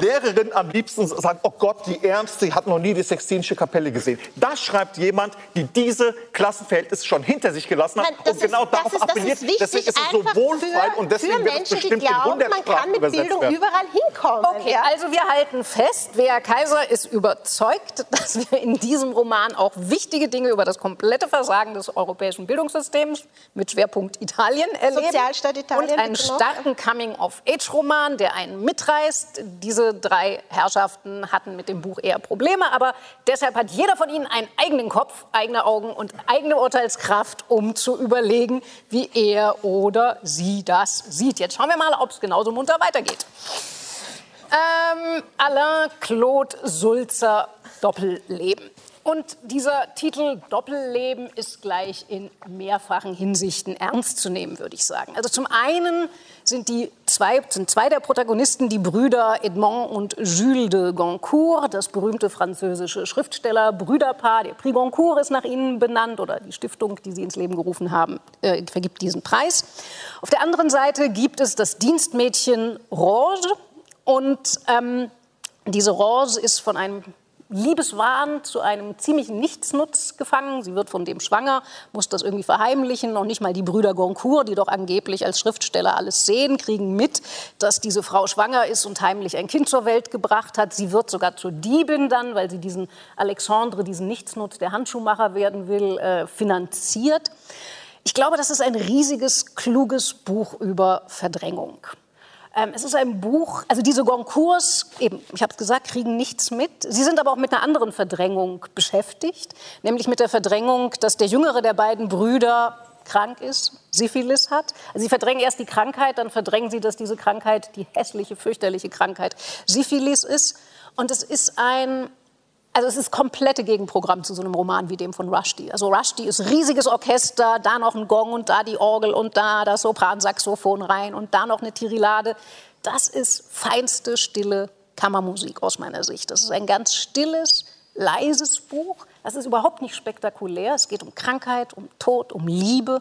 Lehrerinnen am liebsten sagen, oh Gott, die Ärmste die hat noch nie die Sextinische Kapelle gesehen. Das schreibt jemand, die diese Klassenverhältnisse schon hinter sich gelassen hat Nein, und genau ist, das darauf ist, das appelliert. ist deswegen ist es so wohlfeil und deswegen für wird es Menschen, die bestimmt in glauben, man kann mit Bildung werden. überall hinkommen. Okay, ja? also wir halten fest, Wea Kaiser ist überzeugt, dass wir in diesem Roman auch wichtige Dinge über das komplette Versagen des europäischen Bildungssystems mit Schwerpunkt Italien erleben. Sozialstaat Italien, Und einen noch. starken Coming-of-Age-Roman, der einen mitreißt. Diese drei Herrschaften hatten mit dem Buch eher Probleme, aber deshalb hat jeder von ihnen einen eigenen Kopf, eigene Augen und eigene Urteilskraft, um zu überlegen, wie er oder sie das sieht. Jetzt schauen wir mal, ob es genauso munter weitergeht. Ähm, Alain Claude Sulzer Doppelleben. Und dieser Titel Doppelleben ist gleich in mehrfachen Hinsichten ernst zu nehmen, würde ich sagen. Also zum einen sind, die zwei, sind zwei der Protagonisten die Brüder Edmond und Jules de Goncourt, das berühmte französische Schriftsteller-Brüderpaar. Der Prix Goncourt ist nach ihnen benannt oder die Stiftung, die sie ins Leben gerufen haben, äh, vergibt diesen Preis. Auf der anderen Seite gibt es das Dienstmädchen Roge, und ähm, diese Rose ist von einem Liebeswahn zu einem ziemlichen Nichtsnutz gefangen. Sie wird von dem schwanger, muss das irgendwie verheimlichen. Noch nicht mal die Brüder Goncourt, die doch angeblich als Schriftsteller alles sehen, kriegen mit, dass diese Frau schwanger ist und heimlich ein Kind zur Welt gebracht hat. Sie wird sogar zur Diebin dann, weil sie diesen Alexandre, diesen Nichtsnutz, der Handschuhmacher werden will, äh, finanziert. Ich glaube, das ist ein riesiges, kluges Buch über Verdrängung. Ähm, es ist ein Buch, also diese Goncourts, eben, ich habe es gesagt, kriegen nichts mit. Sie sind aber auch mit einer anderen Verdrängung beschäftigt, nämlich mit der Verdrängung, dass der jüngere der beiden Brüder krank ist, Syphilis hat. Also sie verdrängen erst die Krankheit, dann verdrängen sie, dass diese Krankheit die hässliche, fürchterliche Krankheit Syphilis ist. Und es ist ein also es ist komplette Gegenprogramm zu so einem Roman wie dem von Rushdie. Also Rushdie ist riesiges Orchester, da noch ein Gong und da die Orgel und da das Sopransaxophon rein und da noch eine Tirilade. Das ist feinste, stille Kammermusik aus meiner Sicht. Das ist ein ganz stilles, leises Buch. Das ist überhaupt nicht spektakulär. Es geht um Krankheit, um Tod, um Liebe.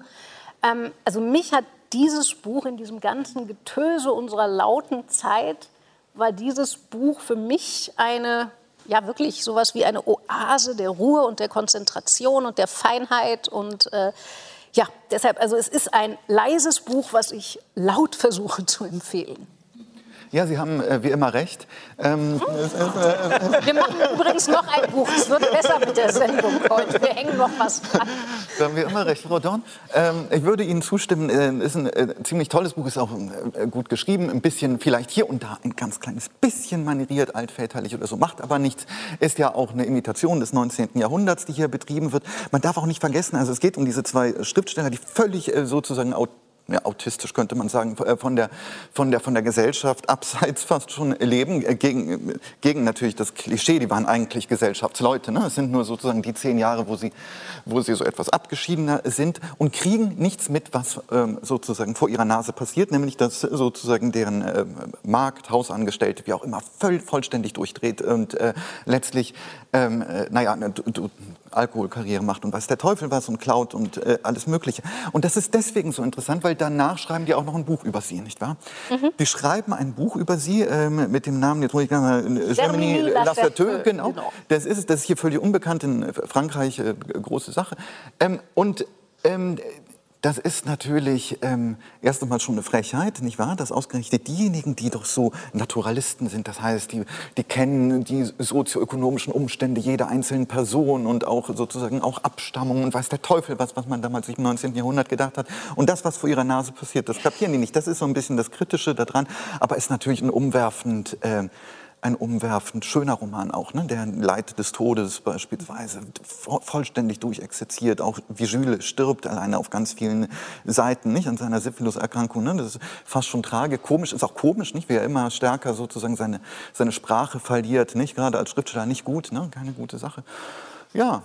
Ähm, also mich hat dieses Buch in diesem ganzen Getöse unserer lauten Zeit, war dieses Buch für mich eine ja wirklich sowas wie eine Oase der Ruhe und der Konzentration und der Feinheit und äh, ja, deshalb, also es ist ein leises Buch, was ich laut versuche zu empfehlen. Ja, Sie haben äh, wie immer recht. Ähm, Wir machen übrigens noch ein Buch. Es wird besser mit der Sendung heute. Wir hängen noch was dran. Da haben wir immer recht, Frau Dorn. Ähm, ich würde Ihnen zustimmen. Äh, ist ein äh, ziemlich tolles Buch, ist auch äh, gut geschrieben. Ein bisschen vielleicht hier und da ein ganz kleines bisschen manieriert, altväterlich oder so, macht aber nichts. Ist ja auch eine Imitation des 19. Jahrhunderts, die hier betrieben wird. Man darf auch nicht vergessen, also es geht um diese zwei Schriftsteller, die völlig äh, sozusagen aut ja, autistisch könnte man sagen, äh, von der, von der, von der Gesellschaft abseits fast schon leben, äh, gegen, gegen natürlich das Klischee, die waren eigentlich Gesellschaftsleute. Ne? Es sind nur sozusagen die zehn Jahre, wo sie, wo sie so etwas abgeschiedener sind und kriegen nichts mit, was ähm, sozusagen vor ihrer Nase passiert, nämlich dass sozusagen deren äh, Markt, Hausangestellte, wie auch immer, voll, vollständig durchdreht und äh, letztlich, ähm, äh, naja, Alkoholkarriere macht und weiß der Teufel was und klaut und äh, alles Mögliche. Und das ist deswegen so interessant, weil danach schreiben die auch noch ein Buch über sie, nicht wahr? Mhm. Die schreiben ein Buch über sie ähm, mit dem Namen, jetzt muss ich mal, äh, Germany Lasserteux, Lasserteux, genau. genau. Das ist, das ist hier völlig unbekannt in Frankreich, äh, große Sache. Ähm, und ähm, das ist natürlich ähm, erst einmal schon eine Frechheit, nicht wahr? Dass ausgerechnet diejenigen, die doch so Naturalisten sind, das heißt, die, die kennen die sozioökonomischen Umstände jeder einzelnen Person und auch sozusagen auch Abstammung und weiß der Teufel was, was man damals im 19. Jahrhundert gedacht hat. Und das, was vor ihrer Nase passiert, das kapieren die nicht. Das ist so ein bisschen das Kritische daran, aber ist natürlich ein umwerfend äh, ein umwerfend schöner Roman auch, ne? der Leid des Todes beispielsweise vo vollständig durchexerziert, auch wie Jules stirbt alleine auf ganz vielen Seiten, nicht an seiner Syphilis-Erkrankung. Ne? Das ist fast schon tragikomisch, ist auch komisch, nicht? wie er immer stärker sozusagen seine, seine Sprache verliert, nicht gerade als Schriftsteller nicht gut, ne? keine gute Sache. Ja,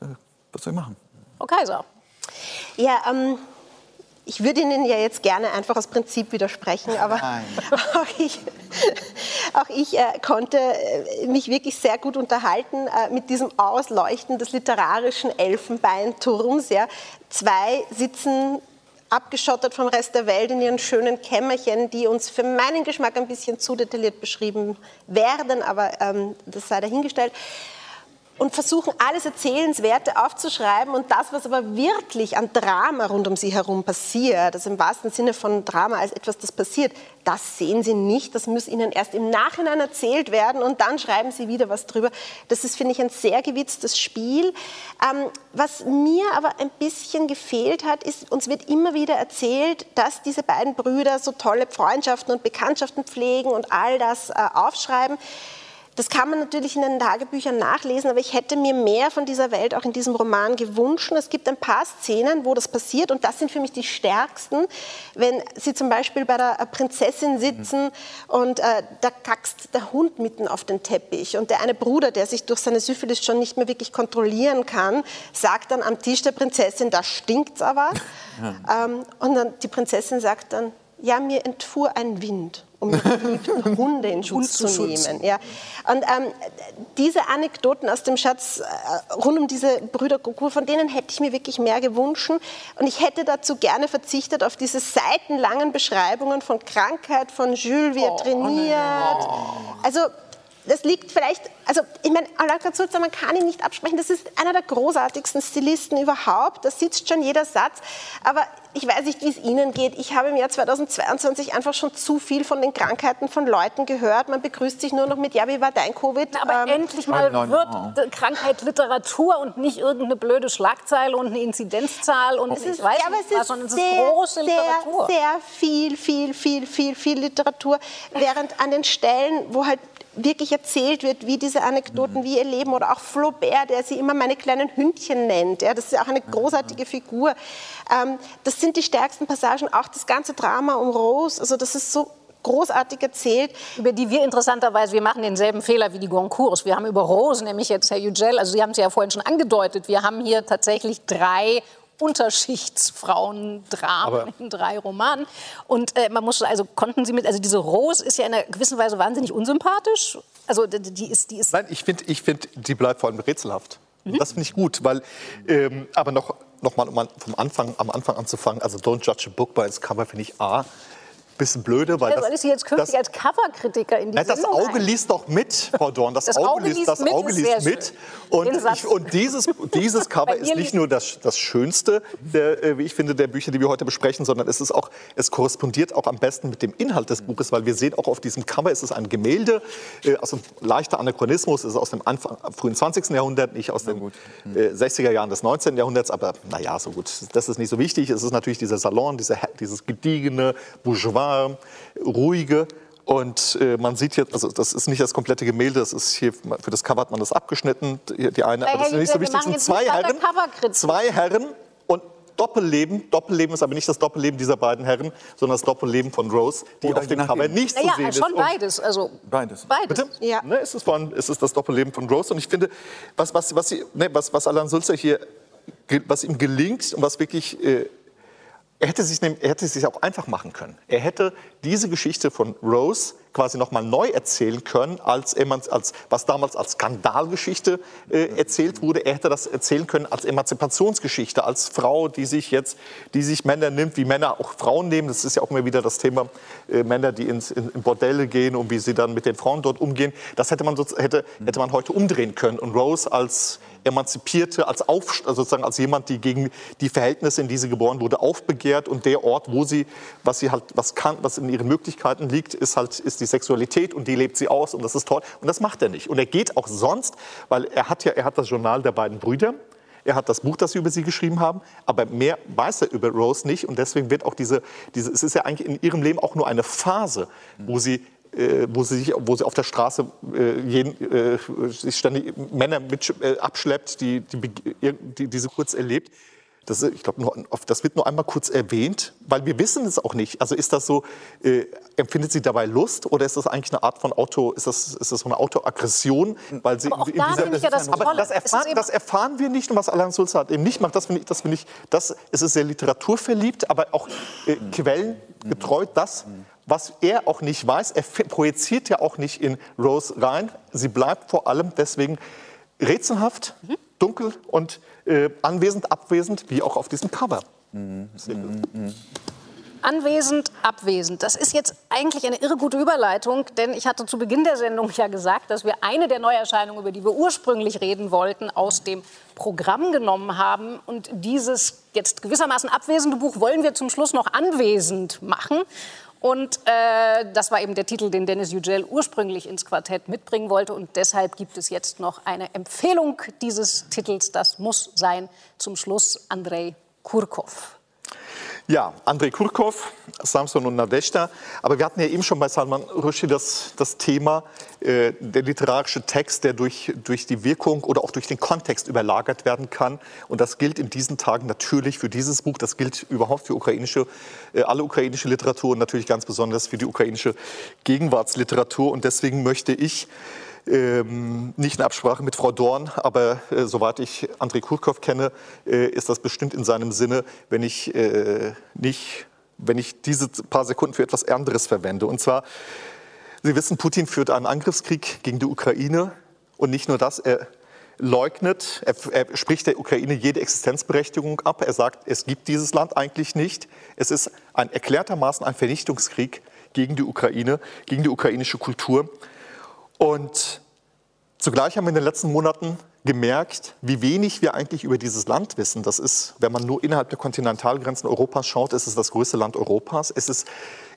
äh, was soll ich machen? Frau Kaiser. Ja, ähm, ich würde Ihnen ja jetzt gerne einfach aus Prinzip widersprechen, aber auch ich, auch ich äh, konnte äh, mich wirklich sehr gut unterhalten äh, mit diesem Ausleuchten des literarischen Elfenbeinturms. Ja. Zwei sitzen abgeschottet vom Rest der Welt in ihren schönen Kämmerchen, die uns für meinen Geschmack ein bisschen zu detailliert beschrieben werden, aber ähm, das sei dahingestellt und versuchen alles Erzählenswerte aufzuschreiben und das, was aber wirklich an Drama rund um sie herum passiert, also im wahrsten Sinne von Drama als etwas, das passiert, das sehen sie nicht, das muss ihnen erst im Nachhinein erzählt werden und dann schreiben sie wieder was drüber. Das ist, finde ich, ein sehr gewitztes Spiel. Ähm, was mir aber ein bisschen gefehlt hat, ist, uns wird immer wieder erzählt, dass diese beiden Brüder so tolle Freundschaften und Bekanntschaften pflegen und all das äh, aufschreiben. Das kann man natürlich in den Tagebüchern nachlesen, aber ich hätte mir mehr von dieser Welt auch in diesem Roman gewünscht. Es gibt ein paar Szenen, wo das passiert und das sind für mich die stärksten. Wenn Sie zum Beispiel bei der Prinzessin sitzen mhm. und äh, da kackst der Hund mitten auf den Teppich und der eine Bruder, der sich durch seine Syphilis schon nicht mehr wirklich kontrollieren kann, sagt dann am Tisch der Prinzessin, da stinkt's aber. Ja. Ähm, und dann die Prinzessin sagt dann, ja, mir entfuhr ein Wind um Hunde in Schutz zu nehmen. Ja. Und ähm, diese Anekdoten aus dem Schatz äh, rund um diese Brüder Goku, von denen hätte ich mir wirklich mehr gewünscht. Und ich hätte dazu gerne verzichtet auf diese seitenlangen Beschreibungen von Krankheit, von Jules, wie er oh, trainiert. Oh. Also das liegt vielleicht, also ich meine, Alain Katsulza, man kann ihn nicht absprechen, das ist einer der großartigsten Stilisten überhaupt, da sitzt schon jeder Satz, aber ich weiß nicht, wie es Ihnen geht. Ich habe im Jahr 2022 einfach schon zu viel von den Krankheiten von Leuten gehört. Man begrüßt sich nur noch mit, ja, wie war dein Covid? Aber ähm, endlich mal wird Krankheit Literatur und nicht irgendeine blöde Schlagzeile und eine Inzidenzzahl und es ist, weiß ja, aber es ist, es sehr, große Literatur. Sehr, sehr viel, viel, viel, viel, viel Literatur. Während an den Stellen, wo halt wirklich erzählt wird, wie diese Anekdoten, mhm. wie ihr Leben oder auch Flaubert, der sie immer meine kleinen Hündchen nennt. Ja, das ist ja auch eine großartige Figur. Ähm, das sind die stärksten Passagen, auch das ganze Drama um Rose. Also das ist so großartig erzählt. Über die wir interessanterweise, wir machen denselben Fehler wie die Goncourts. Wir haben über Rose, nämlich jetzt Herr Yücel, also Sie haben es ja vorhin schon angedeutet, wir haben hier tatsächlich drei Unterschichtsfrauendramen in drei Romanen. Und äh, man muss also konnten Sie mit, also diese Rose ist ja in einer gewissen Weise wahnsinnig unsympathisch. Also die ist, die ist. Nein, ich finde, ich find, die bleibt vor allem rätselhaft. Mhm. Das finde ich gut, weil, ähm, aber noch, noch mal, um vom Anfang, am Anfang anzufangen, also Don't Judge a Book by its Cover finde ich A, bisschen blöde, weil ja, ich Sie jetzt künftig als Coverkritiker in die nein, Das Auge ein? liest doch mit, Frau Dorn. Das, das Auge, Auge, liest, das mit, Auge liest mit. Und, ich, und, dieses, dieses Cover ist nicht nur das, das Schönste, der, äh, wie ich finde, der Bücher, die wir heute besprechen, sondern es ist auch, es korrespondiert auch am besten mit dem Inhalt des Buches, weil wir sehen auch auf diesem Cover, es ist ein Gemälde äh, aus einem leichten Anachronismus, es ist aus dem Anfang, frühen 20. Jahrhundert, nicht aus den äh, 60er Jahren des 19. Jahrhunderts, aber naja, so gut, das ist nicht so wichtig. Es ist natürlich dieser Salon, diese, dieses gediegene Bourgeois, ruhige. Und äh, man sieht jetzt, also das ist nicht das komplette Gemälde, das ist hier, für das Cover hat man das abgeschnitten, die, die eine, aber das ist nicht so wichtig, sind zwei Herren, zwei Herren und Doppelleben. Doppelleben ist aber nicht das Doppelleben dieser beiden Herren, sondern das Doppelleben von Rose, die Oder auf dem Cover nicht naja, zu sehen schon ist. schon beides. Also beides. beides. Bitte? Ja. Ne, ist, es von, ist es das Doppelleben von Rose? Und ich finde, was, was, was, ne, was, was Alan Sulzer hier, was ihm gelingt und was wirklich äh, er hätte, sich, er hätte sich auch einfach machen können. Er hätte diese Geschichte von Rose quasi nochmal neu erzählen können, als, als, was damals als Skandalgeschichte äh, erzählt wurde. Er hätte das erzählen können als Emanzipationsgeschichte, als Frau, die sich jetzt, die sich Männer nimmt, wie Männer auch Frauen nehmen. Das ist ja auch immer wieder das Thema äh, Männer, die ins, in, in, Bordelle gehen und wie sie dann mit den Frauen dort umgehen. Das hätte man, hätte, hätte man heute umdrehen können und Rose als Emanzipierte, als auf, also sozusagen als jemand, die gegen die Verhältnisse, in die sie geboren wurde, aufbegehrt und der Ort, wo sie, was sie halt, was kann, was in ihren Möglichkeiten liegt, ist halt, ist die Sexualität und die lebt sie aus und das ist toll. Und das macht er nicht. Und er geht auch sonst, weil er hat ja, er hat das Journal der beiden Brüder. Er hat das Buch, das sie über sie geschrieben haben, aber mehr weiß er über Rose nicht. Und deswegen wird auch diese, diese es ist ja eigentlich in ihrem Leben auch nur eine Phase, wo sie wo, sie sich, wo sie auf der Straße äh, jeden, äh, sich ständig Männer mit, äh, abschleppt, die, die, die, die, sie kurz erlebt. Das, ich glaube, das wird nur einmal kurz erwähnt, weil wir wissen es auch nicht. Also ist das so, äh, empfindet sie dabei Lust oder ist das eigentlich eine Art von Auto, ist das, ist das so eine Autoaggression? Weil sie aber auch da dieser, ich ja das, aber das, erfahren, das erfahren wir nicht und was Alain Sulzat eben nicht macht, das finde ich, das finde ich, das, es ist sehr literaturverliebt, aber auch äh, quellengetreu, das, was er auch nicht weiß, er projiziert ja auch nicht in Rose rein. Sie bleibt vor allem deswegen rätselhaft, mhm. dunkel und äh, anwesend, abwesend, wie auch auf diesem Cover. Mhm. Anwesend, abwesend. Das ist jetzt eigentlich eine irre gute Überleitung, denn ich hatte zu Beginn der Sendung ja gesagt, dass wir eine der Neuerscheinungen, über die wir ursprünglich reden wollten, aus dem Programm genommen haben. Und dieses jetzt gewissermaßen abwesende Buch wollen wir zum Schluss noch anwesend machen. Und äh, das war eben der Titel, den Dennis Yücel ursprünglich ins Quartett mitbringen wollte. Und deshalb gibt es jetzt noch eine Empfehlung dieses Titels. Das muss sein zum Schluss Andrei Kurkov. Ja, Andrei Kurkov, Samson und Nadeshda. Aber wir hatten ja eben schon bei Salman Rushdie das, das Thema, äh, der literarische Text, der durch, durch die Wirkung oder auch durch den Kontext überlagert werden kann. Und das gilt in diesen Tagen natürlich für dieses Buch. Das gilt überhaupt für ukrainische, äh, alle ukrainische Literatur und natürlich ganz besonders für die ukrainische Gegenwartsliteratur. Und deswegen möchte ich ähm, nicht in Absprache mit Frau Dorn, aber äh, soweit ich Andrei Kurkov kenne, äh, ist das bestimmt in seinem Sinne, wenn ich äh, nicht, wenn ich diese paar Sekunden für etwas anderes verwende. Und zwar, Sie wissen, Putin führt einen Angriffskrieg gegen die Ukraine und nicht nur das, er leugnet, er, er, spricht der Ukraine jede Existenzberechtigung ab. Er sagt, es gibt dieses Land eigentlich nicht. Es ist ein erklärtermaßen ein Vernichtungskrieg gegen die Ukraine, gegen die ukrainische Kultur. Und zugleich haben wir in den letzten Monaten gemerkt, wie wenig wir eigentlich über dieses Land wissen. Das ist, wenn man nur innerhalb der Kontinentalgrenzen Europas schaut, ist es das größte Land Europas. Es ist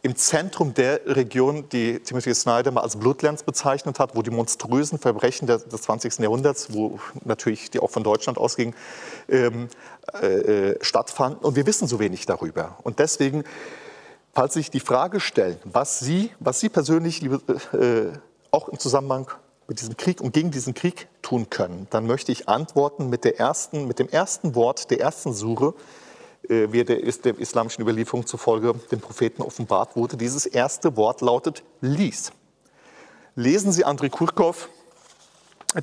im Zentrum der Region, die Timothy Snyder mal als Bloodlands bezeichnet hat, wo die monströsen Verbrechen des 20. Jahrhunderts, wo natürlich die auch von Deutschland ausgingen, ähm, äh, stattfanden. Und wir wissen so wenig darüber. Und deswegen, falls sich die Frage stellen, was Sie, was Sie persönlich, liebe äh, auch im Zusammenhang mit diesem Krieg und gegen diesen Krieg tun können, dann möchte ich antworten mit, der ersten, mit dem ersten Wort der ersten Sure, äh, wie der, der islamischen Überlieferung zufolge dem Propheten offenbart wurde. Dieses erste Wort lautet Lies. Lesen Sie Andrei Kurkov,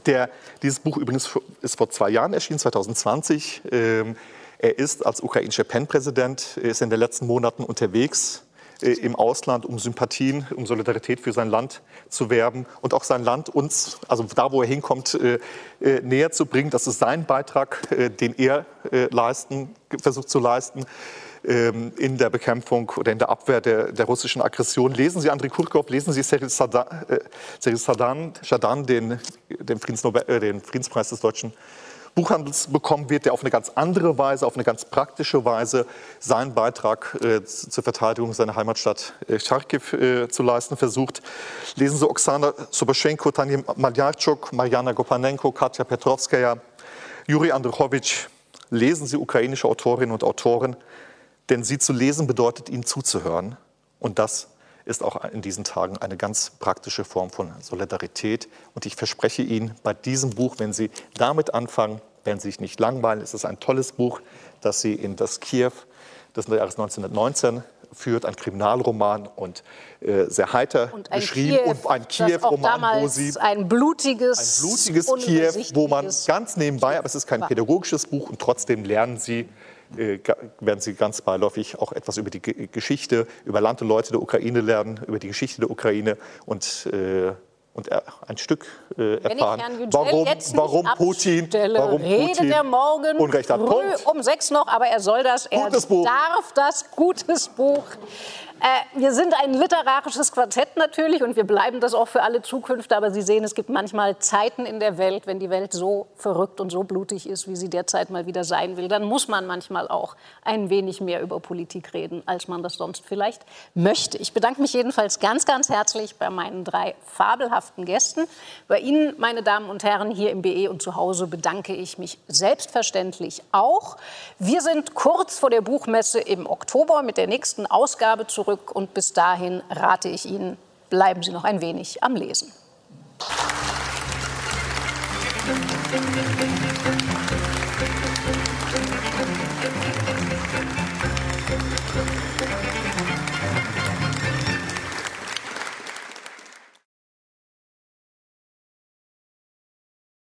der, dieses Buch übrigens ist vor zwei Jahren erschienen, 2020. Ähm, er ist als ukrainischer PEN-Präsident, ist in den letzten Monaten unterwegs im Ausland, um Sympathien, um Solidarität für sein Land zu werben und auch sein Land uns, also da, wo er hinkommt, äh, äh, näher zu bringen. Das ist sein Beitrag, den er leisten, versucht zu leisten ähm, in der Bekämpfung oder in der Abwehr der, der russischen Aggression. Lesen Sie Andrei Kurkov, lesen Sie Cyril Sadan, äh, den, den, äh, den Friedenspreis des Deutschen Buchhandels bekommen wird, der auf eine ganz andere Weise, auf eine ganz praktische Weise seinen Beitrag äh, zur Verteidigung seiner Heimatstadt äh, Charkiw äh, zu leisten versucht. Lesen Sie Oksana Soboschenko, Tanja Maljarczuk, Mariana Gopanenko, Katja Petrovskaya, Juri Andruchowitsch. Lesen Sie ukrainische Autorinnen und Autoren, denn sie zu lesen bedeutet, ihnen zuzuhören. Und das ist auch in diesen Tagen eine ganz praktische Form von Solidarität. Und ich verspreche Ihnen, bei diesem Buch, wenn Sie damit anfangen, werden Sie sich nicht langweilen. Es ist ein tolles Buch, das Sie in das Kiew des Jahres 1919 führt, ein Kriminalroman und äh, sehr heiter und geschrieben Kiew, und ein Kiew-Roman, wo sie ein blutiges, ein blutiges Kiew, wo man ganz nebenbei, aber es ist kein pädagogisches Buch und trotzdem lernen Sie werden Sie ganz beiläufig auch etwas über die Geschichte, über Land und Leute der Ukraine lernen, über die Geschichte der Ukraine und äh, und ein Stück äh, erfahren, warum, warum Putin, warum Putin er morgen Unrecht hat. Punkt. um sechs noch, aber er soll das, er Gutes Buch. darf das, gutes Buch. Äh, wir sind ein literarisches Quartett natürlich und wir bleiben das auch für alle Zukunft. Aber Sie sehen, es gibt manchmal Zeiten in der Welt, wenn die Welt so verrückt und so blutig ist, wie sie derzeit mal wieder sein will, dann muss man manchmal auch ein wenig mehr über Politik reden, als man das sonst vielleicht möchte. Ich bedanke mich jedenfalls ganz, ganz herzlich bei meinen drei fabelhaften Gästen. Bei Ihnen, meine Damen und Herren, hier im BE und zu Hause bedanke ich mich selbstverständlich auch. Wir sind kurz vor der Buchmesse im Oktober mit der nächsten Ausgabe zurück zurück und bis dahin rate ich Ihnen, bleiben Sie noch ein wenig am Lesen. Musik